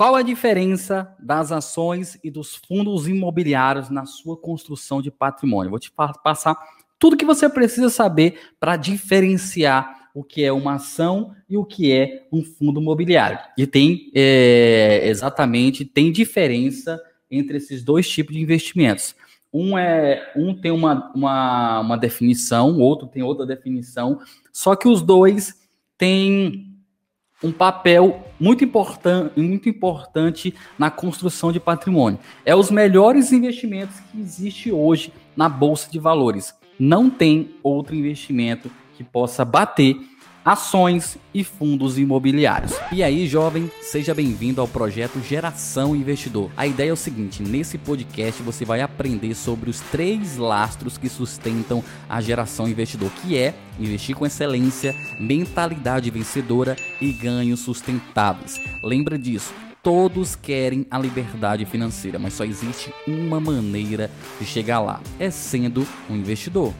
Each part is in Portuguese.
Qual a diferença das ações e dos fundos imobiliários na sua construção de patrimônio? Vou te passar tudo que você precisa saber para diferenciar o que é uma ação e o que é um fundo imobiliário. E tem é, exatamente tem diferença entre esses dois tipos de investimentos. Um é um tem uma, uma, uma definição, outro tem outra definição, só que os dois têm um papel muito, important, muito importante na construção de patrimônio. É os melhores investimentos que existe hoje na bolsa de valores. Não tem outro investimento que possa bater ações e fundos imobiliários. E aí, jovem, seja bem-vindo ao projeto Geração Investidor. A ideia é o seguinte: nesse podcast você vai aprender sobre os três lastros que sustentam a geração investidor, que é investir com excelência, mentalidade vencedora e ganhos sustentáveis. Lembra disso? Todos querem a liberdade financeira, mas só existe uma maneira de chegar lá: é sendo um investidor.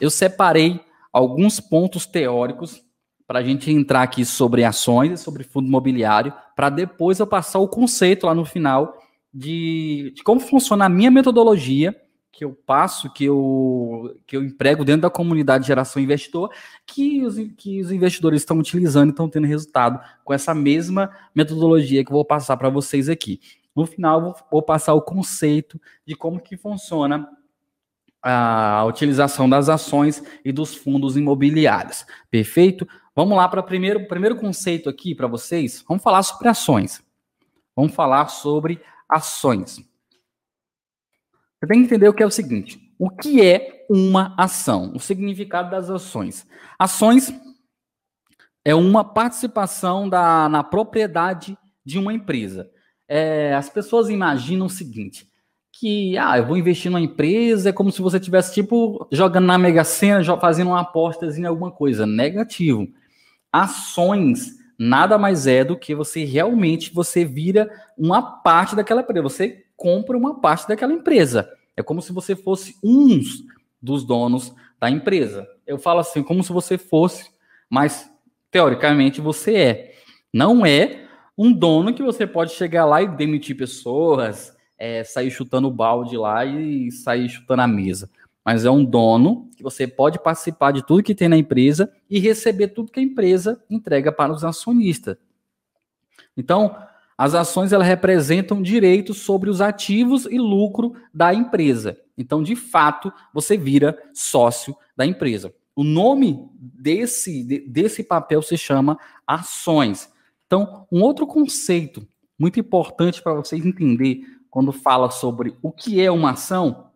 Eu separei alguns pontos teóricos para a gente entrar aqui sobre ações e sobre fundo imobiliário, para depois eu passar o conceito lá no final de, de, como funciona a minha metodologia que eu passo, que eu, que eu emprego dentro da comunidade de geração investidor, que os, que os investidores estão utilizando e estão tendo resultado com essa mesma metodologia que eu vou passar para vocês aqui. No final, vou, vou passar o conceito de como que funciona a utilização das ações e dos fundos imobiliários. Perfeito? Vamos lá para o primeiro, primeiro conceito aqui para vocês. Vamos falar sobre ações. Vamos falar sobre ações. Você tem que entender o que é o seguinte: o que é uma ação? O significado das ações. Ações é uma participação da, na propriedade de uma empresa. É, as pessoas imaginam o seguinte: que, ah, eu vou investir numa empresa, é como se você tivesse, tipo, jogando na Mega Sena, fazendo uma aposta em alguma coisa. Negativo. Ações nada mais é do que você realmente, você vira uma parte daquela empresa. Você compra uma parte daquela empresa. É como se você fosse um dos donos da empresa. Eu falo assim, como se você fosse, mas teoricamente você é. Não é um dono que você pode chegar lá e demitir pessoas, é, sair chutando o balde lá e sair chutando a mesa. Mas é um dono que você pode participar de tudo que tem na empresa e receber tudo que a empresa entrega para os acionistas. Então, as ações elas representam direitos sobre os ativos e lucro da empresa. Então, de fato, você vira sócio da empresa. O nome desse, desse papel se chama ações. Então, um outro conceito muito importante para vocês entender quando fala sobre o que é uma ação,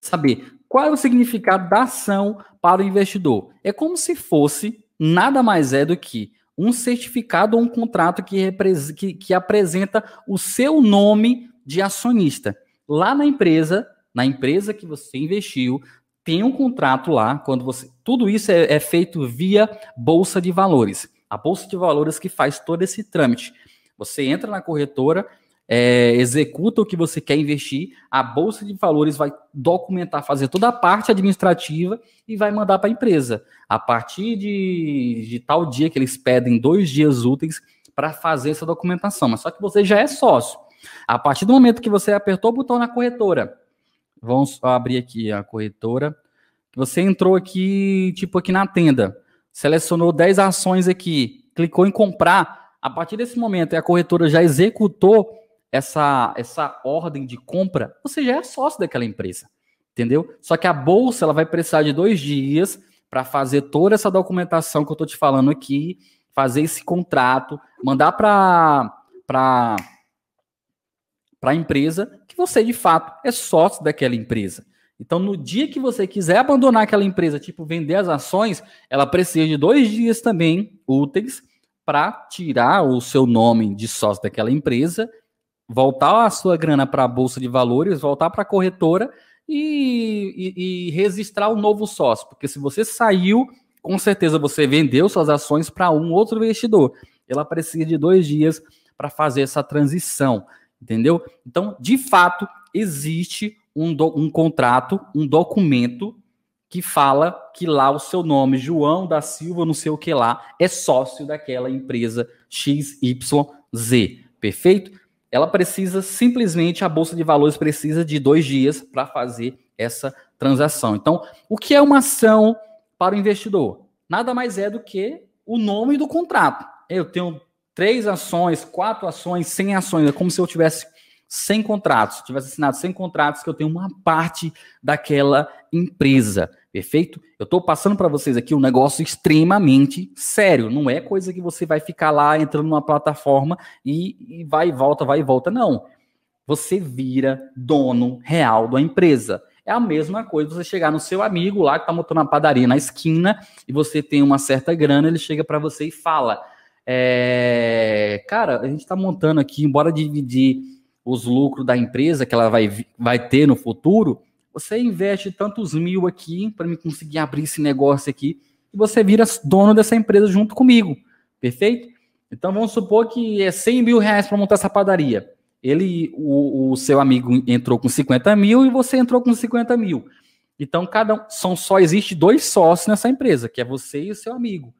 saber qual é o significado da ação para o investidor. É como se fosse nada mais é do que um certificado ou um contrato que, que, que apresenta o seu nome de acionista. Lá na empresa, na empresa que você investiu, tem um contrato lá, quando você. Tudo isso é, é, feito via Bolsa de Valores. A Bolsa de Valores que faz todo esse trâmite. Você entra na corretora, é, executa o que você quer investir, a bolsa de valores vai documentar, fazer toda a parte administrativa e vai mandar para a empresa. A partir de, de tal dia que eles pedem dois dias úteis para fazer essa documentação, mas só que você já é sócio. A partir do momento que você apertou o botão na corretora, vamos abrir aqui a corretora, você entrou aqui, tipo aqui na tenda, selecionou 10 ações aqui, clicou em comprar, a partir desse momento a corretora já executou essa, essa ordem de compra, você já é sócio daquela empresa, entendeu? Só que a bolsa ela vai precisar de dois dias para fazer toda essa documentação que eu estou te falando aqui, fazer esse contrato, mandar para para a empresa que você de fato é sócio daquela empresa. Então, no dia que você quiser abandonar aquela empresa, tipo vender as ações, ela precisa de dois dias também úteis para tirar o seu nome de sócio daquela empresa voltar a sua grana para a bolsa de valores, voltar para a corretora e, e, e, registrar um novo sócio, porque se você saiu, com certeza você vendeu suas ações para um outro investidor. Ela precisa de dois dias para fazer essa transição, entendeu? Então, de fato, existe um, do, um contrato, um documento que fala que lá o seu nome, João da Silva, não sei o que lá, é sócio daquela empresa XYZ. perfeito? Ela precisa simplesmente, a Bolsa de Valores precisa de dois dias para fazer essa transação. Então, o que é uma ação para o investidor? Nada mais é do que o nome do contrato. Eu tenho três ações, quatro ações, cem ações. É como se eu tivesse 100 contratos, se tivesse assinado 100 contratos, que eu tenho uma parte daquela empresa. Perfeito? Eu estou passando para vocês aqui um negócio extremamente sério. Não é coisa que você vai ficar lá entrando numa plataforma e, e vai e volta, vai e volta. Não. Você vira dono real da empresa. É a mesma coisa você chegar no seu amigo lá que está montando uma padaria na esquina e você tem uma certa grana, ele chega para você e fala: é, Cara, a gente está montando aqui, embora dividir os lucros da empresa que ela vai, vai ter no futuro, você investe tantos mil aqui para me conseguir abrir esse negócio aqui e você vira dono dessa empresa junto comigo, perfeito? Então vamos supor que é 100 mil reais para montar essa padaria. Ele, o, o, seu amigo entrou com 50 mil e você entrou com 50 mil. Então cada um, são só existe dois sócios nessa empresa, que é você e o seu amigo.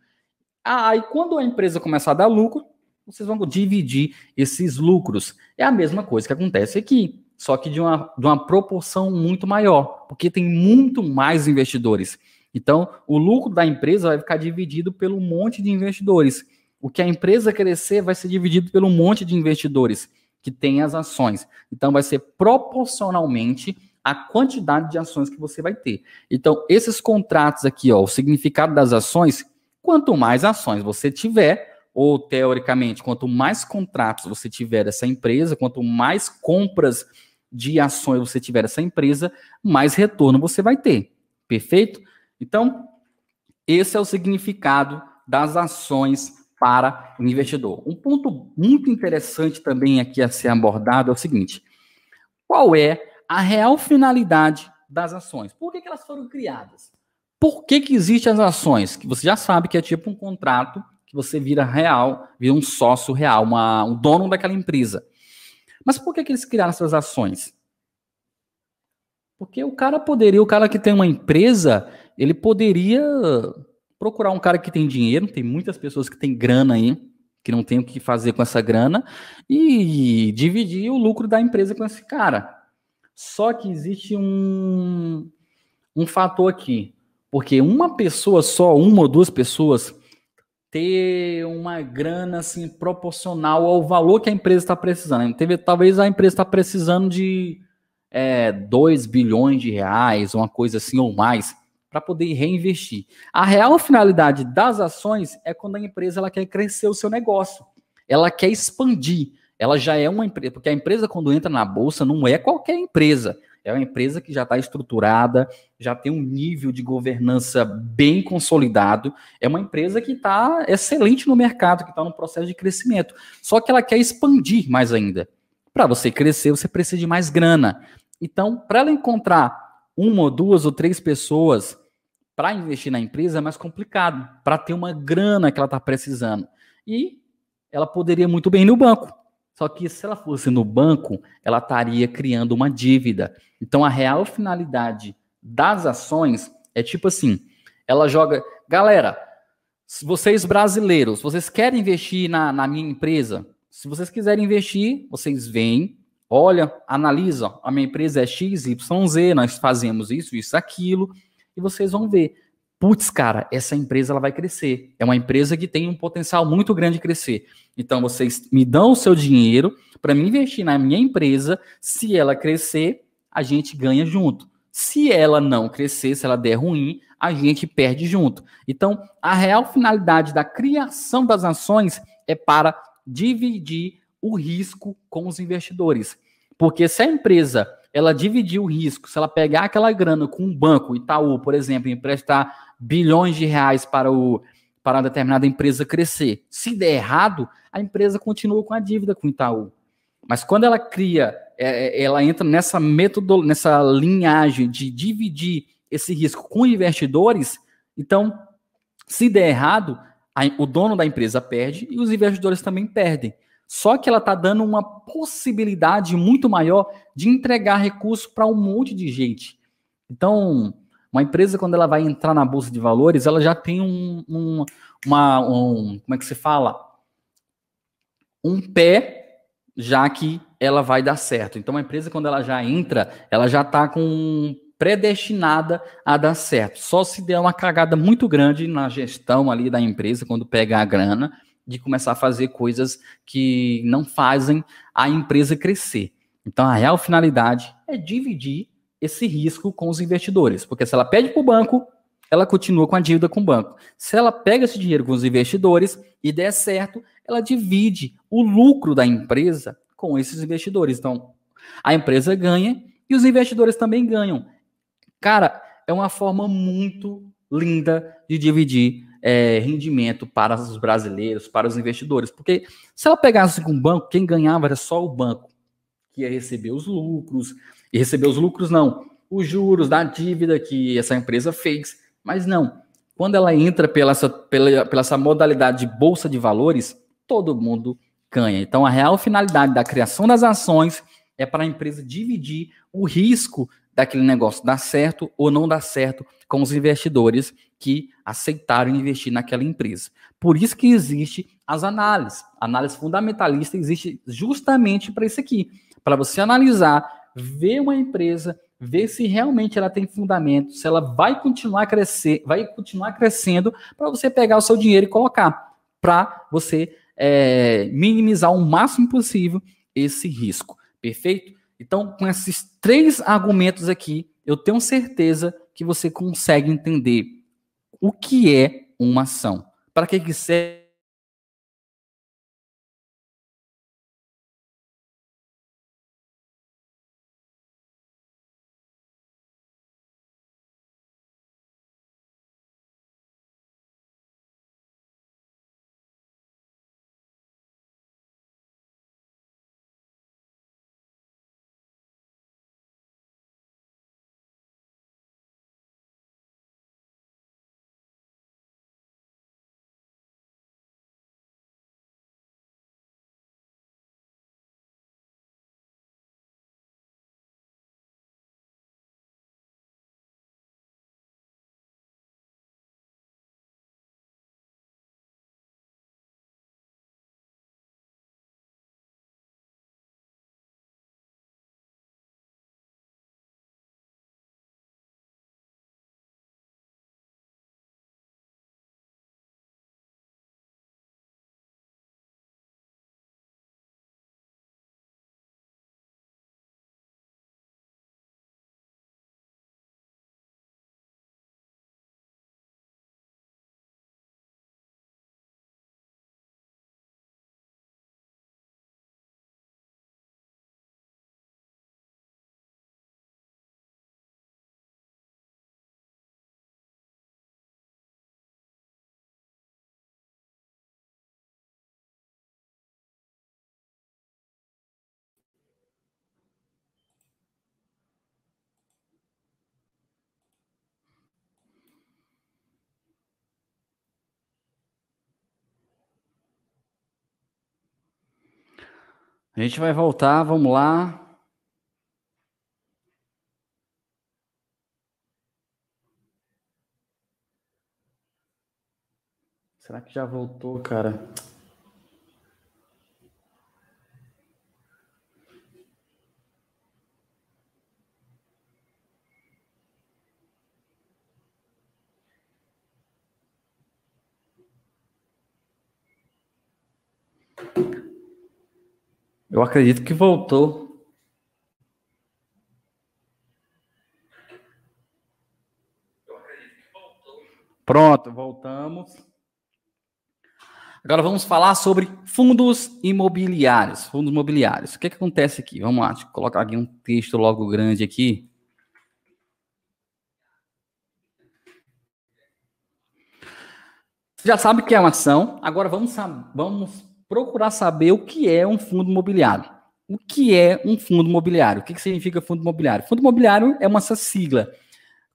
Ah, e quando a empresa começar a dar lucro, vocês vão dividir esses lucros. É a mesma coisa que acontece aqui só que de uma, de uma proporção muito maior, porque tem muito mais investidores. Então, o lucro da empresa vai ficar dividido pelo monte de investidores. O que a empresa crescer vai ser dividido pelo monte de investidores que têm as ações. Então, vai ser proporcionalmente a quantidade de ações que você vai ter. Então, esses contratos aqui, ó, o significado das ações, quanto mais ações você tiver, ou teoricamente, quanto mais contratos você tiver dessa empresa, quanto mais compras de ações você tiver essa empresa, mais retorno você vai ter. Perfeito? Então, esse é o significado das ações para o investidor. Um ponto muito interessante também aqui a ser abordado é o seguinte: qual é a real finalidade das ações? Por que, que elas foram criadas? Por que, que existem as ações? Que você já sabe que é tipo um contrato que você vira real, vira um sócio real, uma, um dono daquela empresa. Mas por que, que eles criaram essas ações? Porque o cara poderia, o cara que tem uma empresa, ele poderia procurar um cara que tem dinheiro, tem muitas pessoas que têm grana aí, que não tem o que fazer com essa grana, e dividir o lucro da empresa com esse cara. Só que existe um, um fator aqui. Porque uma pessoa só, uma ou duas pessoas, ter uma grana assim proporcional ao valor que a empresa está precisando. Teve, talvez a empresa está precisando de é, 2 bilhões de reais, uma coisa assim ou mais, para poder reinvestir. A real finalidade das ações é quando a empresa ela quer crescer o seu negócio, ela quer expandir. Ela já é uma empresa, porque a empresa, quando entra na bolsa, não é qualquer empresa. É uma empresa que já está estruturada, já tem um nível de governança bem consolidado. É uma empresa que está excelente no mercado, que está no processo de crescimento. Só que ela quer expandir mais ainda. Para você crescer, você precisa de mais grana. Então, para ela encontrar uma ou duas ou três pessoas para investir na empresa é mais complicado, para ter uma grana que ela está precisando. E ela poderia muito bem ir no banco. Só que se ela fosse no banco, ela estaria criando uma dívida. Então a real finalidade das ações é tipo assim: ela joga. Galera, vocês brasileiros, vocês querem investir na, na minha empresa? Se vocês quiserem investir, vocês vêm, olha, analisam. A minha empresa é XYZ, nós fazemos isso, isso, aquilo, e vocês vão ver putz, cara, essa empresa ela vai crescer. É uma empresa que tem um potencial muito grande de crescer. Então vocês me dão o seu dinheiro para me investir na minha empresa. Se ela crescer, a gente ganha junto. Se ela não crescer, se ela der ruim, a gente perde junto. Então, a real finalidade da criação das ações é para dividir o risco com os investidores. Porque se a empresa ela dividir o risco, se ela pegar aquela grana com um banco, Itaú, por exemplo, emprestar bilhões de reais para, o, para uma determinada empresa crescer. Se der errado, a empresa continua com a dívida com o Itaú. Mas quando ela cria, é, é ela entra nessa método, nessa linhagem de dividir esse risco com investidores, então, se der errado, o dono da empresa perde e os investidores também perdem. Só que ela está dando uma possibilidade muito maior de entregar recurso para um monte de gente. Então, uma empresa, quando ela vai entrar na bolsa de valores, ela já tem um, um uma, um, como é que se fala? Um pé já que ela vai dar certo. Então, a empresa, quando ela já entra, ela já está com predestinada a dar certo. Só se der uma cagada muito grande na gestão ali da empresa, quando pega a grana, de começar a fazer coisas que não fazem a empresa crescer. Então, a real finalidade é dividir esse risco com os investidores, porque se ela pede para o banco, ela continua com a dívida com o banco. Se ela pega esse dinheiro com os investidores e der certo, ela divide o lucro da empresa com esses investidores. Então, a empresa ganha e os investidores também ganham. Cara, é uma forma muito linda de dividir é, rendimento para os brasileiros, para os investidores. Porque se ela pegasse com o banco, quem ganhava era só o banco, que ia receber os lucros, e receber os lucros não, os juros da dívida que essa empresa fez. Mas não, quando ela entra pela essa, pela, pela essa modalidade de bolsa de valores, todo mundo ganha. Então, a real finalidade da criação das ações é para a empresa dividir o risco daquele negócio dar certo ou não dar certo com os investidores que aceitaram investir naquela empresa. Por isso que existe as análises. A análise fundamentalista existe justamente para isso aqui, para você analisar, ver uma empresa, ver se realmente ela tem fundamento, se ela vai continuar a crescer, vai continuar crescendo, para você pegar o seu dinheiro e colocar, para você é, minimizar o máximo possível esse risco. Perfeito? Então, com esses três argumentos aqui, eu tenho certeza que você consegue entender o que é uma ação. Para que, que serve? A gente vai voltar, vamos lá. Será que já voltou, cara? Eu acredito que voltou. Pronto, voltamos. Agora vamos falar sobre fundos imobiliários. Fundos imobiliários. O que, que acontece aqui? Vamos lá, deixa eu colocar aqui um texto logo grande aqui. Você já sabe que é uma ação. Agora vamos, vamos procurar saber o que é um fundo imobiliário. O que é um fundo imobiliário? O que, significa fundo imobiliário? Fundo imobiliário é uma sigla.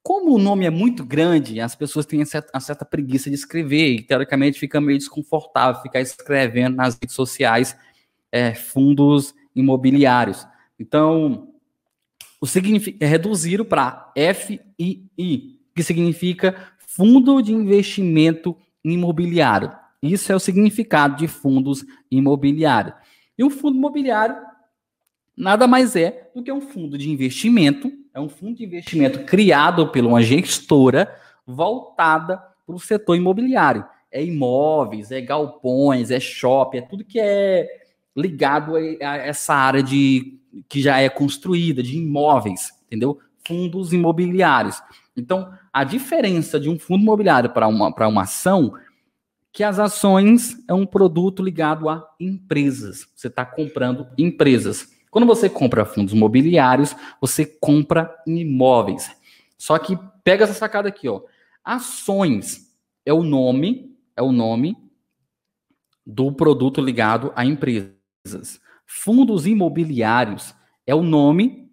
Como o nome é muito grande, as pessoas têm uma certa preguiça de escrever e, teoricamente, fica meio desconfortável ficar escrevendo nas redes sociais é, fundos imobiliários. Então, o significa, é reduzido para FII, que significa Fundo de Investimento Imobiliário. Isso é o significado de fundos imobiliários. E um fundo imobiliário nada mais é do que um fundo de investimento, é um fundo de investimento criado por uma gestora voltada para o setor imobiliário. É imóveis, é galpões, é shopping, é tudo que é ligado a essa área de que já é construída, de imóveis, entendeu? Fundos imobiliários. Então, a diferença de um fundo imobiliário para uma, uma ação que as ações é um produto ligado a empresas. Você está comprando empresas. Quando você compra fundos imobiliários, você compra imóveis. Só que pega essa sacada aqui, ó. Ações é o nome, é o nome do produto ligado a empresas. Fundos imobiliários é o nome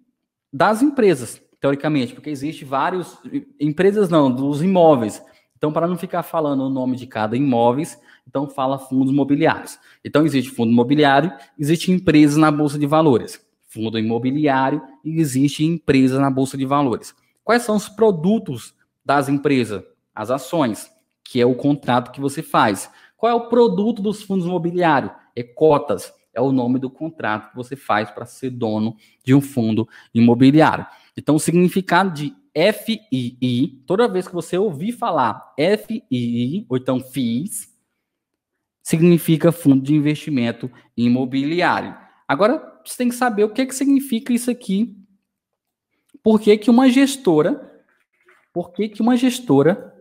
das empresas, teoricamente, porque existe vários empresas não, dos imóveis. Então, para não ficar falando o nome de cada imóveis, então fala fundos imobiliários. Então, existe fundo imobiliário, existe empresa na Bolsa de Valores. Fundo imobiliário e existe empresa na Bolsa de Valores. Quais são os produtos das empresas? As ações, que é o contrato que você faz. Qual é o produto dos fundos imobiliários? É cotas. É o nome do contrato que você faz para ser dono de um fundo imobiliário. Então, o significado de FII, toda vez que você ouvir falar FII, ou então FIIs, significa Fundo de Investimento Imobiliário. Agora, você tem que saber o que, que significa isso aqui. Por que, que uma gestora, por que, que uma gestora,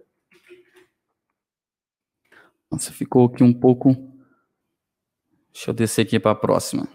nossa, ficou aqui um pouco, deixa eu descer aqui para a próxima.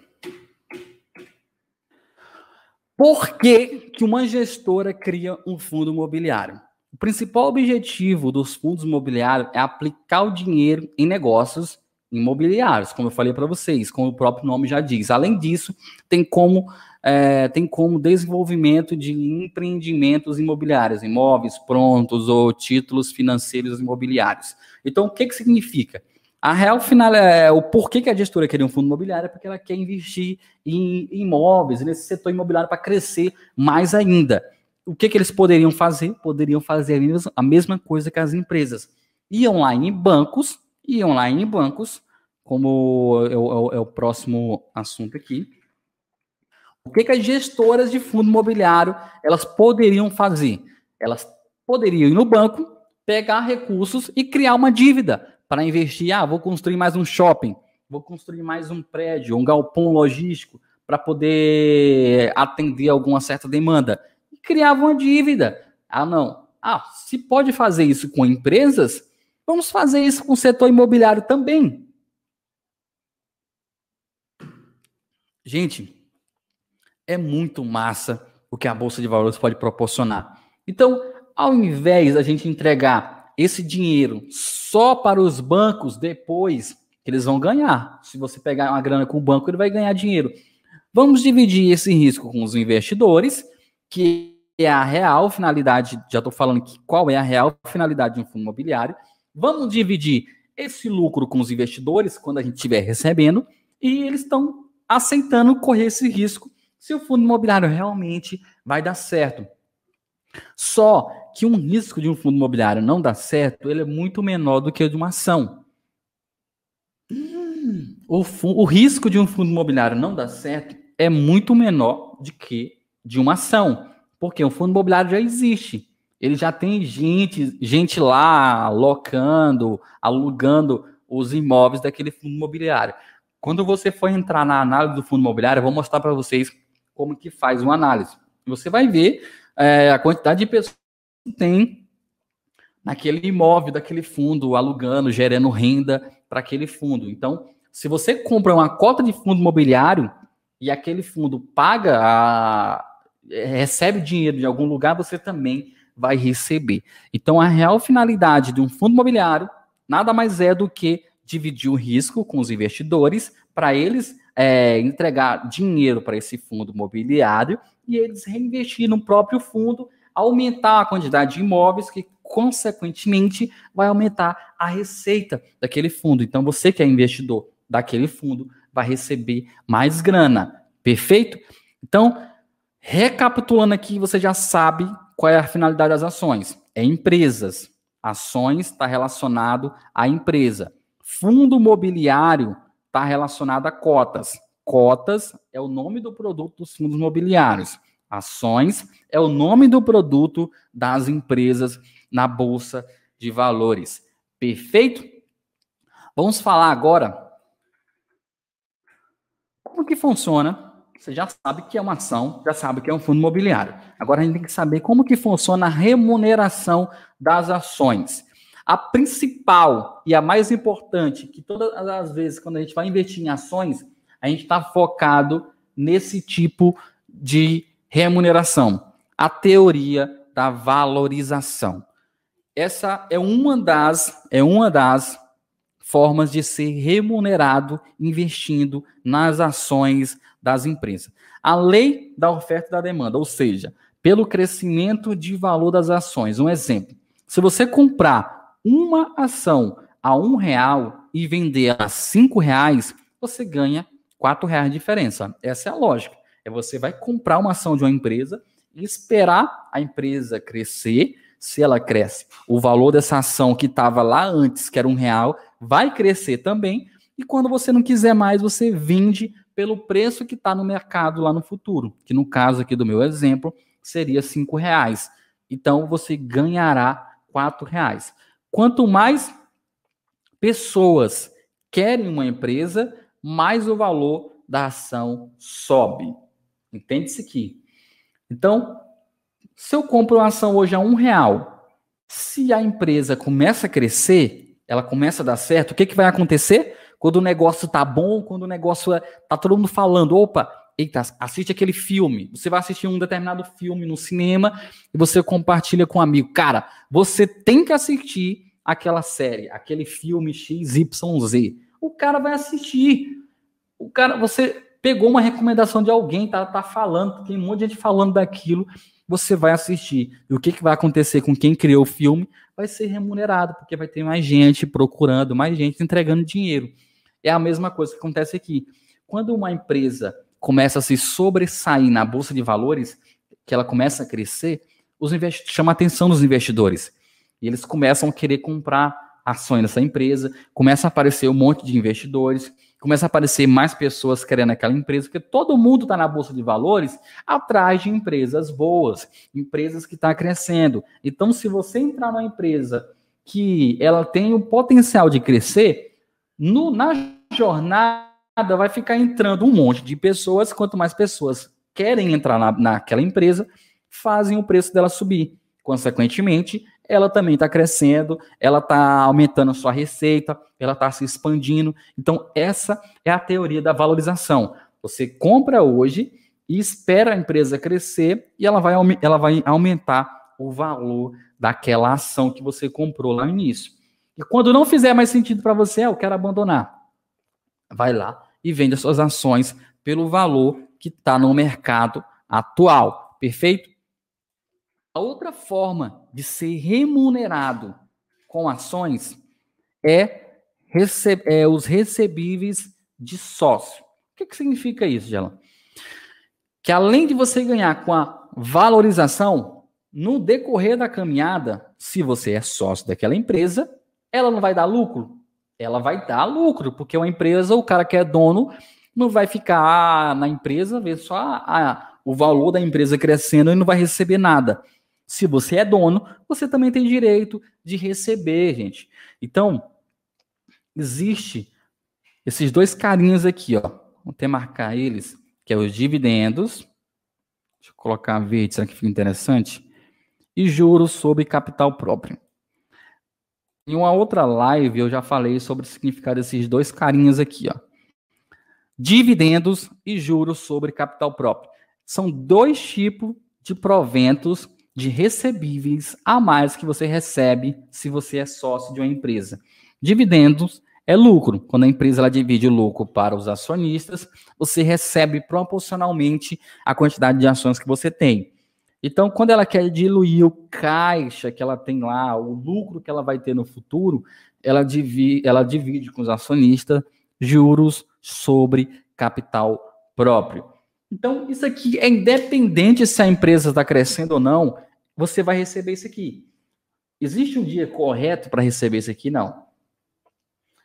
Por que, que uma gestora cria um fundo imobiliário? O principal objetivo dos fundos imobiliários é aplicar o dinheiro em negócios imobiliários, como eu falei para vocês, como o próprio nome já diz. Além disso, tem como é, tem como desenvolvimento de empreendimentos imobiliários, imóveis prontos ou títulos financeiros imobiliários. Então, o que, que significa? A real final é o porquê que a gestora queria um fundo imobiliário é porque ela quer investir em imóveis, nesse setor imobiliário para crescer mais ainda. O que, que eles poderiam fazer? Poderiam fazer a mesma coisa que as empresas. Iam lá em bancos, iam lá em bancos, como é o, é o próximo assunto aqui. O que, que as gestoras de fundo imobiliário elas poderiam fazer? Elas poderiam ir no banco, pegar recursos e criar uma dívida para investir. Ah, vou construir mais um shopping, vou construir mais um prédio, um galpão logístico para poder atender alguma certa demanda. E criava uma dívida. Ah, não. Ah, se pode fazer isso com empresas, vamos fazer isso com o setor imobiliário também. Gente, é muito massa o que a Bolsa de Valores pode proporcionar. Então, ao invés da gente entregar esse dinheiro só para os bancos depois que eles vão ganhar. Se você pegar uma grana com o banco, ele vai ganhar dinheiro. Vamos dividir esse risco com os investidores, que é a real finalidade, já estou falando que qual é a real finalidade de um fundo imobiliário. Vamos dividir esse lucro com os investidores quando a gente estiver recebendo, e eles estão aceitando correr esse risco se o fundo imobiliário realmente vai dar certo. Só que um risco de um fundo imobiliário não dar certo, ele é muito menor do que o de uma ação. O, o risco de um fundo imobiliário não dar certo é muito menor do que de uma ação. Porque o fundo imobiliário já existe. Ele já tem gente, gente lá locando, alugando os imóveis daquele fundo imobiliário. Quando você for entrar na análise do fundo imobiliário, eu vou mostrar para vocês como que faz uma análise. Você vai ver é, a quantidade de pessoas que tem naquele imóvel daquele fundo, alugando, gerando renda para aquele fundo. Então, se você compra uma cota de fundo imobiliário e aquele fundo paga, a, recebe dinheiro de algum lugar, você também vai receber. Então, a real finalidade de um fundo imobiliário nada mais é do que dividir o risco com os investidores para eles é, entregar dinheiro para esse fundo imobiliário e eles reinvestir no próprio fundo, aumentar a quantidade de imóveis que consequentemente vai aumentar a receita daquele fundo. Então você que é investidor daquele fundo vai receber mais grana. Perfeito? Então, recapitulando aqui, você já sabe qual é a finalidade das ações. É empresas. Ações está relacionado à empresa. Fundo imobiliário está relacionado a cotas. Cotas é o nome do produto dos fundos imobiliários. Ações é o nome do produto das empresas na bolsa de valores. Perfeito? Vamos falar agora como que funciona. Você já sabe que é uma ação, já sabe que é um fundo imobiliário. Agora a gente tem que saber como que funciona a remuneração das ações. A principal e a mais importante, que todas as vezes quando a gente vai investir em ações, a gente está focado nesse tipo de remuneração, a teoria da valorização. Essa é uma das é uma das formas de ser remunerado investindo nas ações das empresas. A lei da oferta e da demanda, ou seja, pelo crescimento de valor das ações. Um exemplo: se você comprar uma ação a um real e vender a cinco reais, você ganha quatro reais de diferença. Essa é a lógica. É você vai comprar uma ação de uma empresa e esperar a empresa crescer. Se ela cresce, o valor dessa ação que estava lá antes, que era um real, vai crescer também. E quando você não quiser mais, você vende pelo preço que está no mercado lá no futuro, que no caso aqui do meu exemplo seria cinco reais. Então você ganhará quatro reais. Quanto mais pessoas querem uma empresa, mais o valor da ação sobe. Entende isso aqui? Então, se eu compro uma ação hoje a um real, se a empresa começa a crescer, ela começa a dar certo, o que, que vai acontecer? Quando o negócio tá bom, quando o negócio é, tá todo mundo falando, opa, eita, assiste aquele filme. Você vai assistir um determinado filme no cinema e você compartilha com um amigo. Cara, você tem que assistir aquela série, aquele filme XYZ. O cara vai assistir. O cara, você pegou uma recomendação de alguém, tá, tá falando, tem um monte de gente falando daquilo, você vai assistir. E o que, que vai acontecer com quem criou o filme? Vai ser remunerado, porque vai ter mais gente procurando, mais gente entregando dinheiro. É a mesma coisa que acontece aqui. Quando uma empresa começa a se sobressair na bolsa de valores, que ela começa a crescer, os chama a atenção dos investidores. E eles começam a querer comprar ações dessa empresa, começa a aparecer um monte de investidores, começa a aparecer mais pessoas querendo aquela empresa, porque todo mundo está na bolsa de valores atrás de empresas boas, empresas que estão tá crescendo. Então, se você entrar numa empresa que ela tem o potencial de crescer, no, na jornada vai ficar entrando um monte de pessoas. Quanto mais pessoas querem entrar na, naquela empresa, fazem o preço dela subir. Consequentemente, ela também está crescendo, ela está aumentando sua receita, ela está se expandindo. Então, essa é a teoria da valorização. Você compra hoje e espera a empresa crescer e ela vai, ela vai aumentar o valor daquela ação que você comprou lá no início. E quando não fizer mais sentido para você, eu quero abandonar. Vai lá e vende as suas ações pelo valor que está no mercado atual. Perfeito? A outra forma de ser remunerado com ações é, rece é os recebíveis de sócio. O que, que significa isso, Gela? Que além de você ganhar com a valorização, no decorrer da caminhada, se você é sócio daquela empresa, ela não vai dar lucro? Ela vai dar lucro, porque uma empresa, o cara que é dono, não vai ficar na empresa, ver só a, a, o valor da empresa crescendo e não vai receber nada. Se você é dono, você também tem direito de receber, gente. Então, existe esses dois carinhos aqui, ó. Vou até marcar eles, que é os dividendos. Deixa eu colocar verde, será que fica interessante? E juros sobre capital próprio. Em uma outra live eu já falei sobre o significado desses dois carinhos aqui, ó. Dividendos e juros sobre capital próprio. São dois tipos de proventos de recebíveis a mais que você recebe se você é sócio de uma empresa. Dividendos é lucro. Quando a empresa ela divide o lucro para os acionistas, você recebe proporcionalmente a quantidade de ações que você tem. Então, quando ela quer diluir o caixa que ela tem lá, o lucro que ela vai ter no futuro, ela divide, ela divide com os acionistas juros sobre capital próprio. Então, isso aqui é independente se a empresa está crescendo ou não, você vai receber isso aqui. Existe um dia correto para receber isso aqui? Não.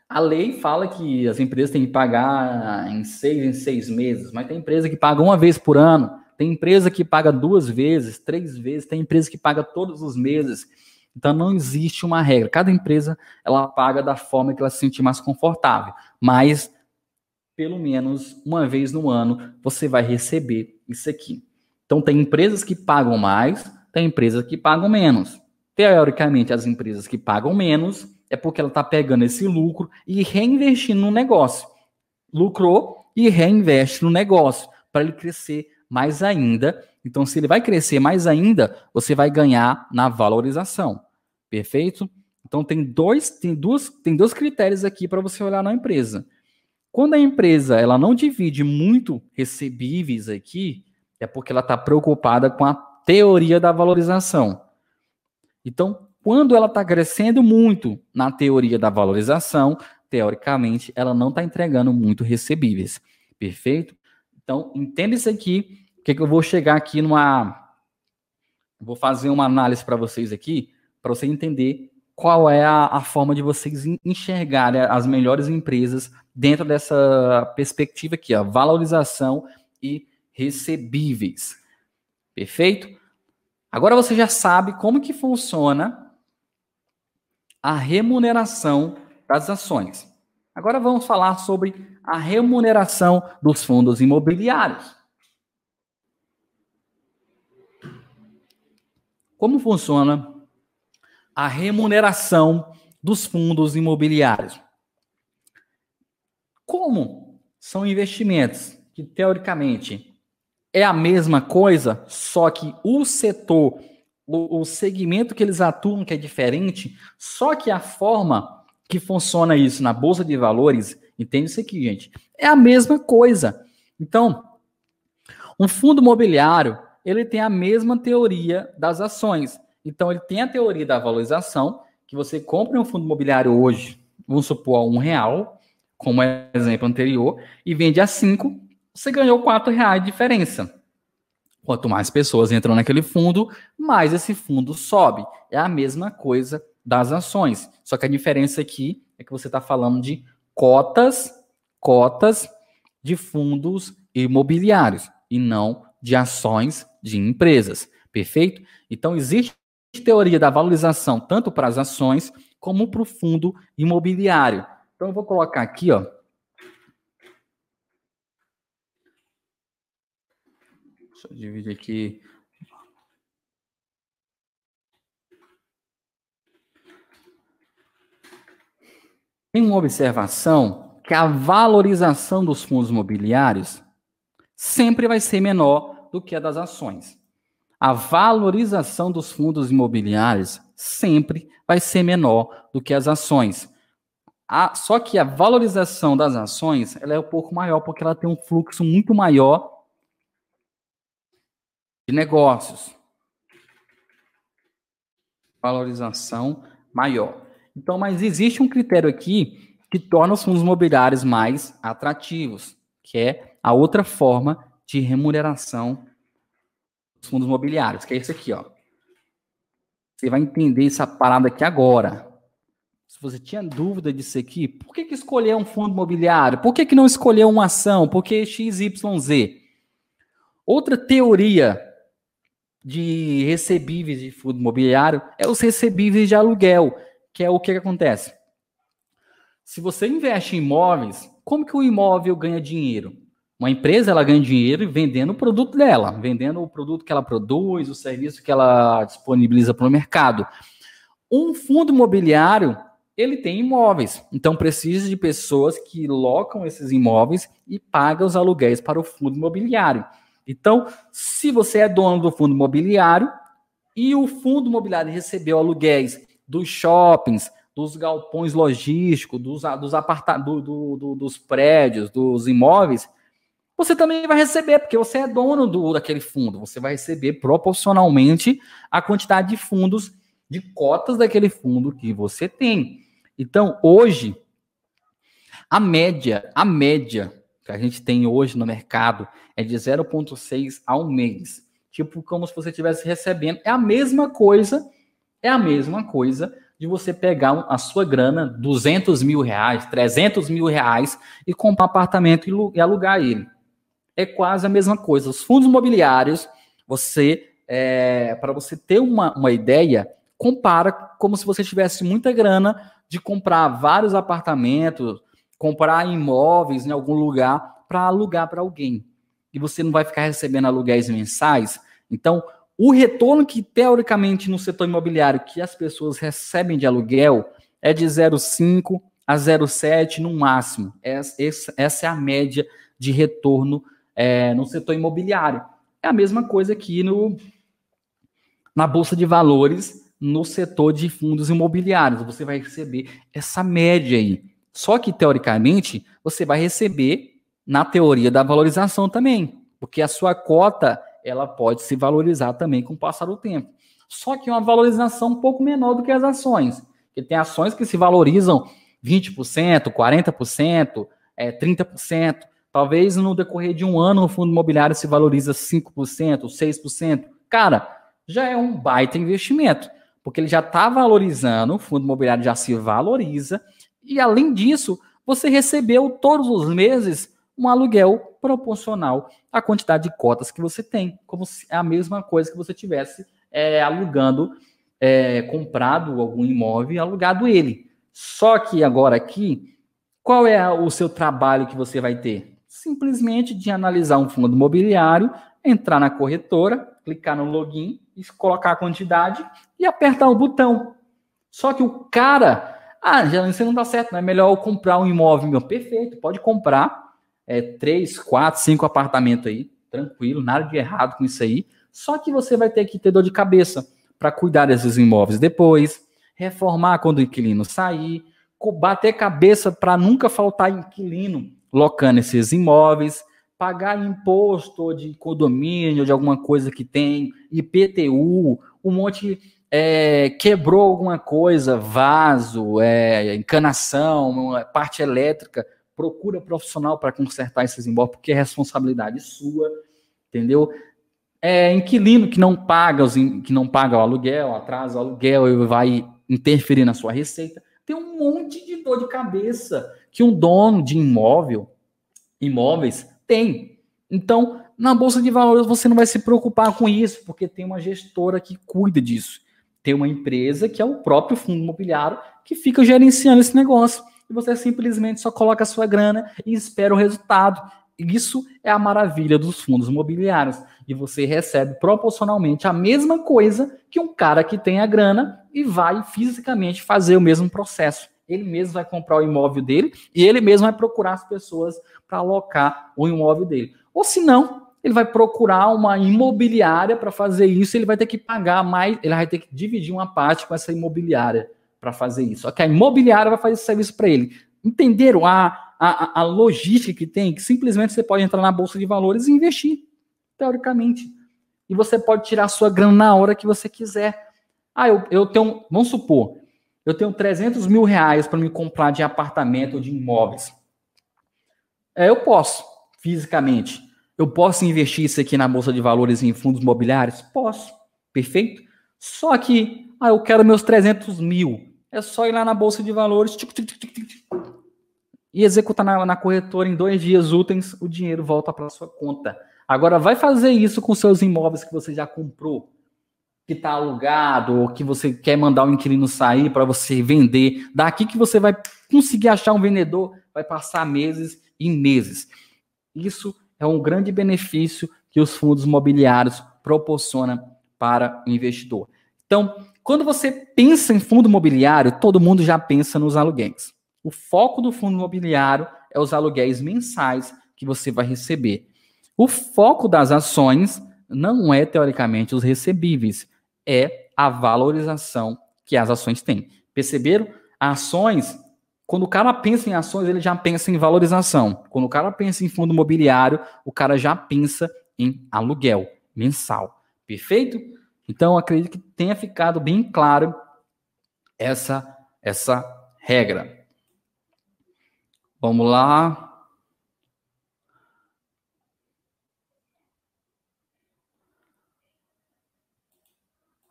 A lei fala que as empresas têm que pagar em seis em seis meses, mas tem empresa que paga uma vez por ano, tem empresa que paga duas vezes, três vezes, tem empresa que paga todos os meses. Então não existe uma regra. Cada empresa ela paga da forma que ela se sentir mais confortável, mas pelo menos uma vez no ano você vai receber isso aqui. Então tem empresas que pagam mais, tem empresas que pagam menos. Teoricamente, as empresas que pagam menos é porque ela está pegando esse lucro e reinvestindo no negócio. Lucrou e reinveste no negócio para ele crescer mais ainda. Então, se ele vai crescer mais ainda, você vai ganhar na valorização. Perfeito? Então tem dois, tem duas, tem dois critérios aqui para você olhar na empresa. Quando a empresa ela não divide muito recebíveis aqui, é porque ela está preocupada com a teoria da valorização. Então, quando ela está crescendo muito na teoria da valorização, teoricamente, ela não está entregando muito recebíveis. Perfeito? Então, entenda isso aqui, que, que eu vou chegar aqui numa. Vou fazer uma análise para vocês aqui, para você entender qual é a, a, forma de vocês enxergarem as melhores empresas dentro dessa perspectiva aqui, ó, valorização e recebíveis. Perfeito? Agora você já sabe como que funciona a remuneração das ações. Agora vamos falar sobre a remuneração dos fundos imobiliários. Como funciona a remuneração dos fundos imobiliários? Como são investimentos que, teoricamente, é a mesma coisa, só que o setor, o, o segmento que eles atuam que é diferente, só que a forma que funciona isso na Bolsa de Valores, entende isso aqui, gente, é a mesma coisa. Então, um fundo imobiliário, ele tem a mesma teoria das ações. Então, ele tem a teoria da valorização, que você compra um fundo imobiliário hoje, vamos supor, a um real, como exemplo anterior, e vende a cinco, você ganhou quatro reais de diferença. Quanto mais pessoas entram naquele fundo, mais esse fundo sobe. É a mesma coisa das ações. Só que a diferença aqui é que você está falando de cotas, cotas de fundos imobiliários e não de ações de empresas. Perfeito? Então, existe teoria da valorização tanto para as ações como para o fundo imobiliário. Então, eu vou colocar aqui, ó. Deixa eu dividir aqui. Tem uma observação que a valorização dos fundos imobiliários sempre vai ser menor do que a das ações. A valorização dos fundos imobiliários sempre vai ser menor do que as ações. A, só que a valorização das ações ela é um pouco maior, porque ela tem um fluxo muito maior de negócios. Valorização maior. Então, mas existe um critério aqui que torna os fundos imobiliários mais atrativos, que é a outra forma de remuneração dos fundos imobiliários, que é esse aqui, ó. Você vai entender essa parada aqui agora. Se você tinha dúvida disso aqui, por que, que escolher um fundo imobiliário? Por que, que não escolher uma ação? Por que XYZ? Outra teoria de recebíveis de fundo imobiliário é os recebíveis de aluguel, que é o que, que acontece. Se você investe em imóveis, como que o imóvel ganha dinheiro? Uma empresa ela ganha dinheiro vendendo o produto dela, vendendo o produto que ela produz, o serviço que ela disponibiliza para o mercado. Um fundo imobiliário ele tem imóveis, então precisa de pessoas que locam esses imóveis e pagam os aluguéis para o fundo imobiliário. Então, se você é dono do fundo imobiliário e o fundo imobiliário recebeu aluguéis dos shoppings, dos galpões logísticos, dos, dos, do, do, do, dos prédios, dos imóveis, você também vai receber, porque você é dono do, daquele fundo. Você vai receber proporcionalmente a quantidade de fundos, de cotas daquele fundo que você tem. Então, hoje, a média, a média que a gente tem hoje no mercado é de 0,6 ao mês. Tipo, como se você estivesse recebendo. É a mesma coisa, é a mesma coisa de você pegar a sua grana, 200 mil reais, 300 mil reais, e comprar um apartamento e alugar ele. É quase a mesma coisa. Os fundos imobiliários, você, é, para você ter uma, uma ideia, compara como se você tivesse muita grana de comprar vários apartamentos, comprar imóveis em algum lugar para alugar para alguém. E você não vai ficar recebendo aluguéis mensais. Então, o retorno que, teoricamente, no setor imobiliário que as pessoas recebem de aluguel é de 0,5 a 0,7 no máximo. Essa é a média de retorno é, no setor imobiliário. É a mesma coisa aqui no, na Bolsa de Valores, no setor de fundos imobiliários. Você vai receber essa média aí. Só que, teoricamente, você vai receber na teoria da valorização também, porque a sua cota ela pode se valorizar também com o passar do tempo. Só que é uma valorização um pouco menor do que as ações. Porque tem ações que se valorizam 20%, 40%, é, 30%. Talvez no decorrer de um ano o fundo imobiliário se valoriza 5%, 6%. Cara, já é um baita investimento, porque ele já está valorizando, o fundo imobiliário já se valoriza, e além disso, você recebeu todos os meses um aluguel proporcional à quantidade de cotas que você tem, como se é a mesma coisa que você tivesse é, alugando, é, comprado algum imóvel e alugado ele. Só que agora aqui, qual é o seu trabalho que você vai ter? Simplesmente de analisar um fundo imobiliário, entrar na corretora, clicar no login, colocar a quantidade e apertar o botão. Só que o cara, ah, já isso não dá certo, não é melhor eu comprar um imóvel meu. Perfeito, pode comprar, é, três, quatro, cinco apartamentos aí, tranquilo, nada de errado com isso aí. Só que você vai ter que ter dor de cabeça para cuidar desses imóveis depois, reformar quando o inquilino sair, bater cabeça para nunca faltar inquilino locando esses imóveis, pagar imposto de condomínio, de alguma coisa que tem, IPTU, um monte é, quebrou alguma coisa, vaso, é, encanação, parte elétrica, procura profissional para consertar esses imóveis, porque é responsabilidade sua, entendeu? É inquilino que não paga os que não paga o aluguel, atrasa o aluguel e vai interferir na sua receita. Tem um monte de dor de cabeça que um dono de imóvel, imóveis tem. Então, na bolsa de valores você não vai se preocupar com isso, porque tem uma gestora que cuida disso. Tem uma empresa que é o próprio fundo imobiliário que fica gerenciando esse negócio você simplesmente só coloca a sua grana e espera o resultado. Isso é a maravilha dos fundos imobiliários. E você recebe proporcionalmente a mesma coisa que um cara que tem a grana e vai fisicamente fazer o mesmo processo. Ele mesmo vai comprar o imóvel dele e ele mesmo vai procurar as pessoas para alocar o imóvel dele. Ou se não, ele vai procurar uma imobiliária para fazer isso, ele vai ter que pagar mais, ele vai ter que dividir uma parte com essa imobiliária para fazer isso. Só que a imobiliária vai fazer esse serviço para ele. Entenderam a, a, a logística que tem? Que simplesmente você pode entrar na bolsa de valores e investir, teoricamente. E você pode tirar a sua grana na hora que você quiser. Ah, eu, eu tenho, vamos supor, eu tenho 300 mil reais para me comprar de apartamento ou de imóveis. É, eu posso, fisicamente. Eu posso investir isso aqui na bolsa de valores em fundos imobiliários? Posso, perfeito. Só que, ah, eu quero meus 300 mil. É só ir lá na bolsa de valores tic, tic, tic, e executar na, na, corretora em dois dias úteis, o dinheiro volta para sua conta. Agora, vai fazer isso com seus imóveis que você já comprou, que está alugado, ou que você quer mandar o um inquilino sair para você vender. Daqui que você vai conseguir achar um vendedor, vai passar meses e meses. Isso é um grande benefício que os fundos imobiliários proporcionam para o investidor. Então, quando você pensa em fundo imobiliário, todo mundo já pensa nos aluguéis. O foco do fundo imobiliário é os aluguéis mensais que você vai receber. O foco das ações não é, teoricamente, os recebíveis, é a valorização que as ações têm. Perceberam? Ações, quando o cara pensa em ações, ele já pensa em valorização. Quando o cara pensa em fundo imobiliário, o cara já pensa em aluguel mensal. Perfeito? Então, acredito que tenha ficado bem claro essa, essa regra. Vamos lá.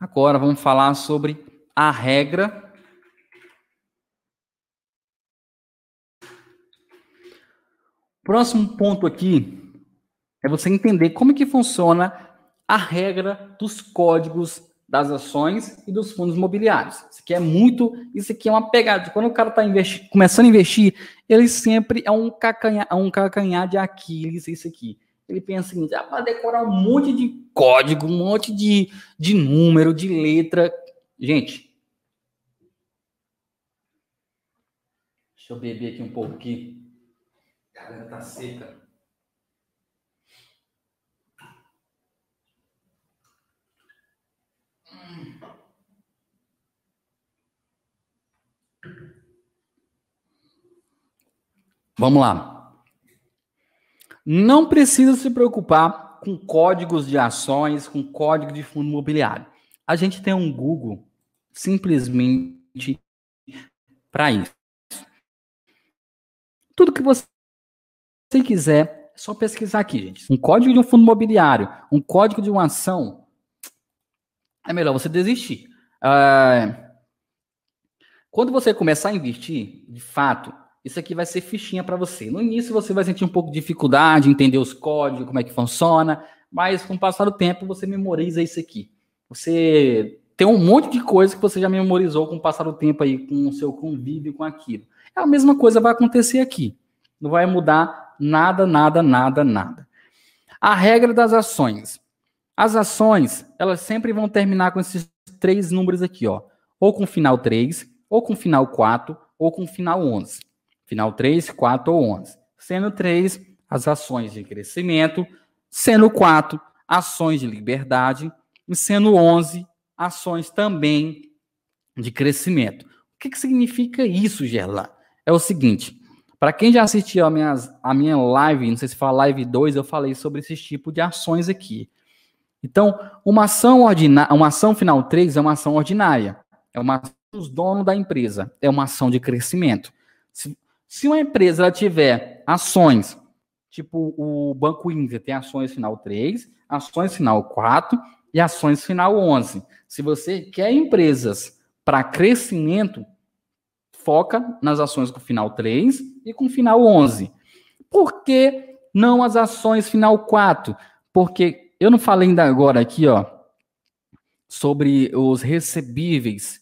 Agora vamos falar sobre a regra Próximo ponto aqui é você entender como que funciona a regra dos códigos das ações e dos fundos imobiliários. Isso aqui é muito, isso aqui é uma pegada. Quando o cara está começando a investir, ele sempre é um cacanhar, é um cacanhar de Aquiles, isso aqui. Ele pensa o seguinte, ah, para decorar um monte de código, um monte de, de número, de letra. Gente, deixa eu beber aqui um pouco aqui. Caramba, tá seca. Vamos lá. Não precisa se preocupar com códigos de ações, com código de fundo imobiliário. A gente tem um Google simplesmente para isso. Tudo que você quiser, é só pesquisar aqui, gente. Um código de um fundo imobiliário, um código de uma ação, é melhor você desistir. Uh, quando você começar a investir, de fato, isso aqui vai ser fichinha para você. No início você vai sentir um pouco de dificuldade, entender os códigos, como é que funciona, mas com o passar do tempo você memoriza isso aqui. Você tem um monte de coisa que você já memorizou com o passar do tempo aí, com o seu convívio com aquilo. É a mesma coisa vai acontecer aqui. Não vai mudar nada, nada, nada, nada. A regra das ações. As ações, elas sempre vão terminar com esses três números aqui, ó. Ou com final 3, ou com final 4, ou com final 11. Final 3, 4 ou 11. Sendo 3, as ações de crescimento. Sendo 4, ações de liberdade. E sendo 11, ações também de crescimento. O que, que significa isso, Gerlan? É o seguinte, para quem já assistiu a, minhas, a minha live, não sei se fala live 2, eu falei sobre esse tipo de ações aqui. Então, uma ação ordinária, uma ação final 3 é uma ação ordinária. É uma ação dos donos da empresa. É uma ação de crescimento. Se, se uma empresa tiver ações, tipo o Banco Inter tem ações final 3, ações final 4 e ações final 11. Se você quer empresas para crescimento, foca nas ações com final 3 e com final 11. Por que não as ações final 4? Porque eu não falei ainda agora aqui, ó, sobre os recebíveis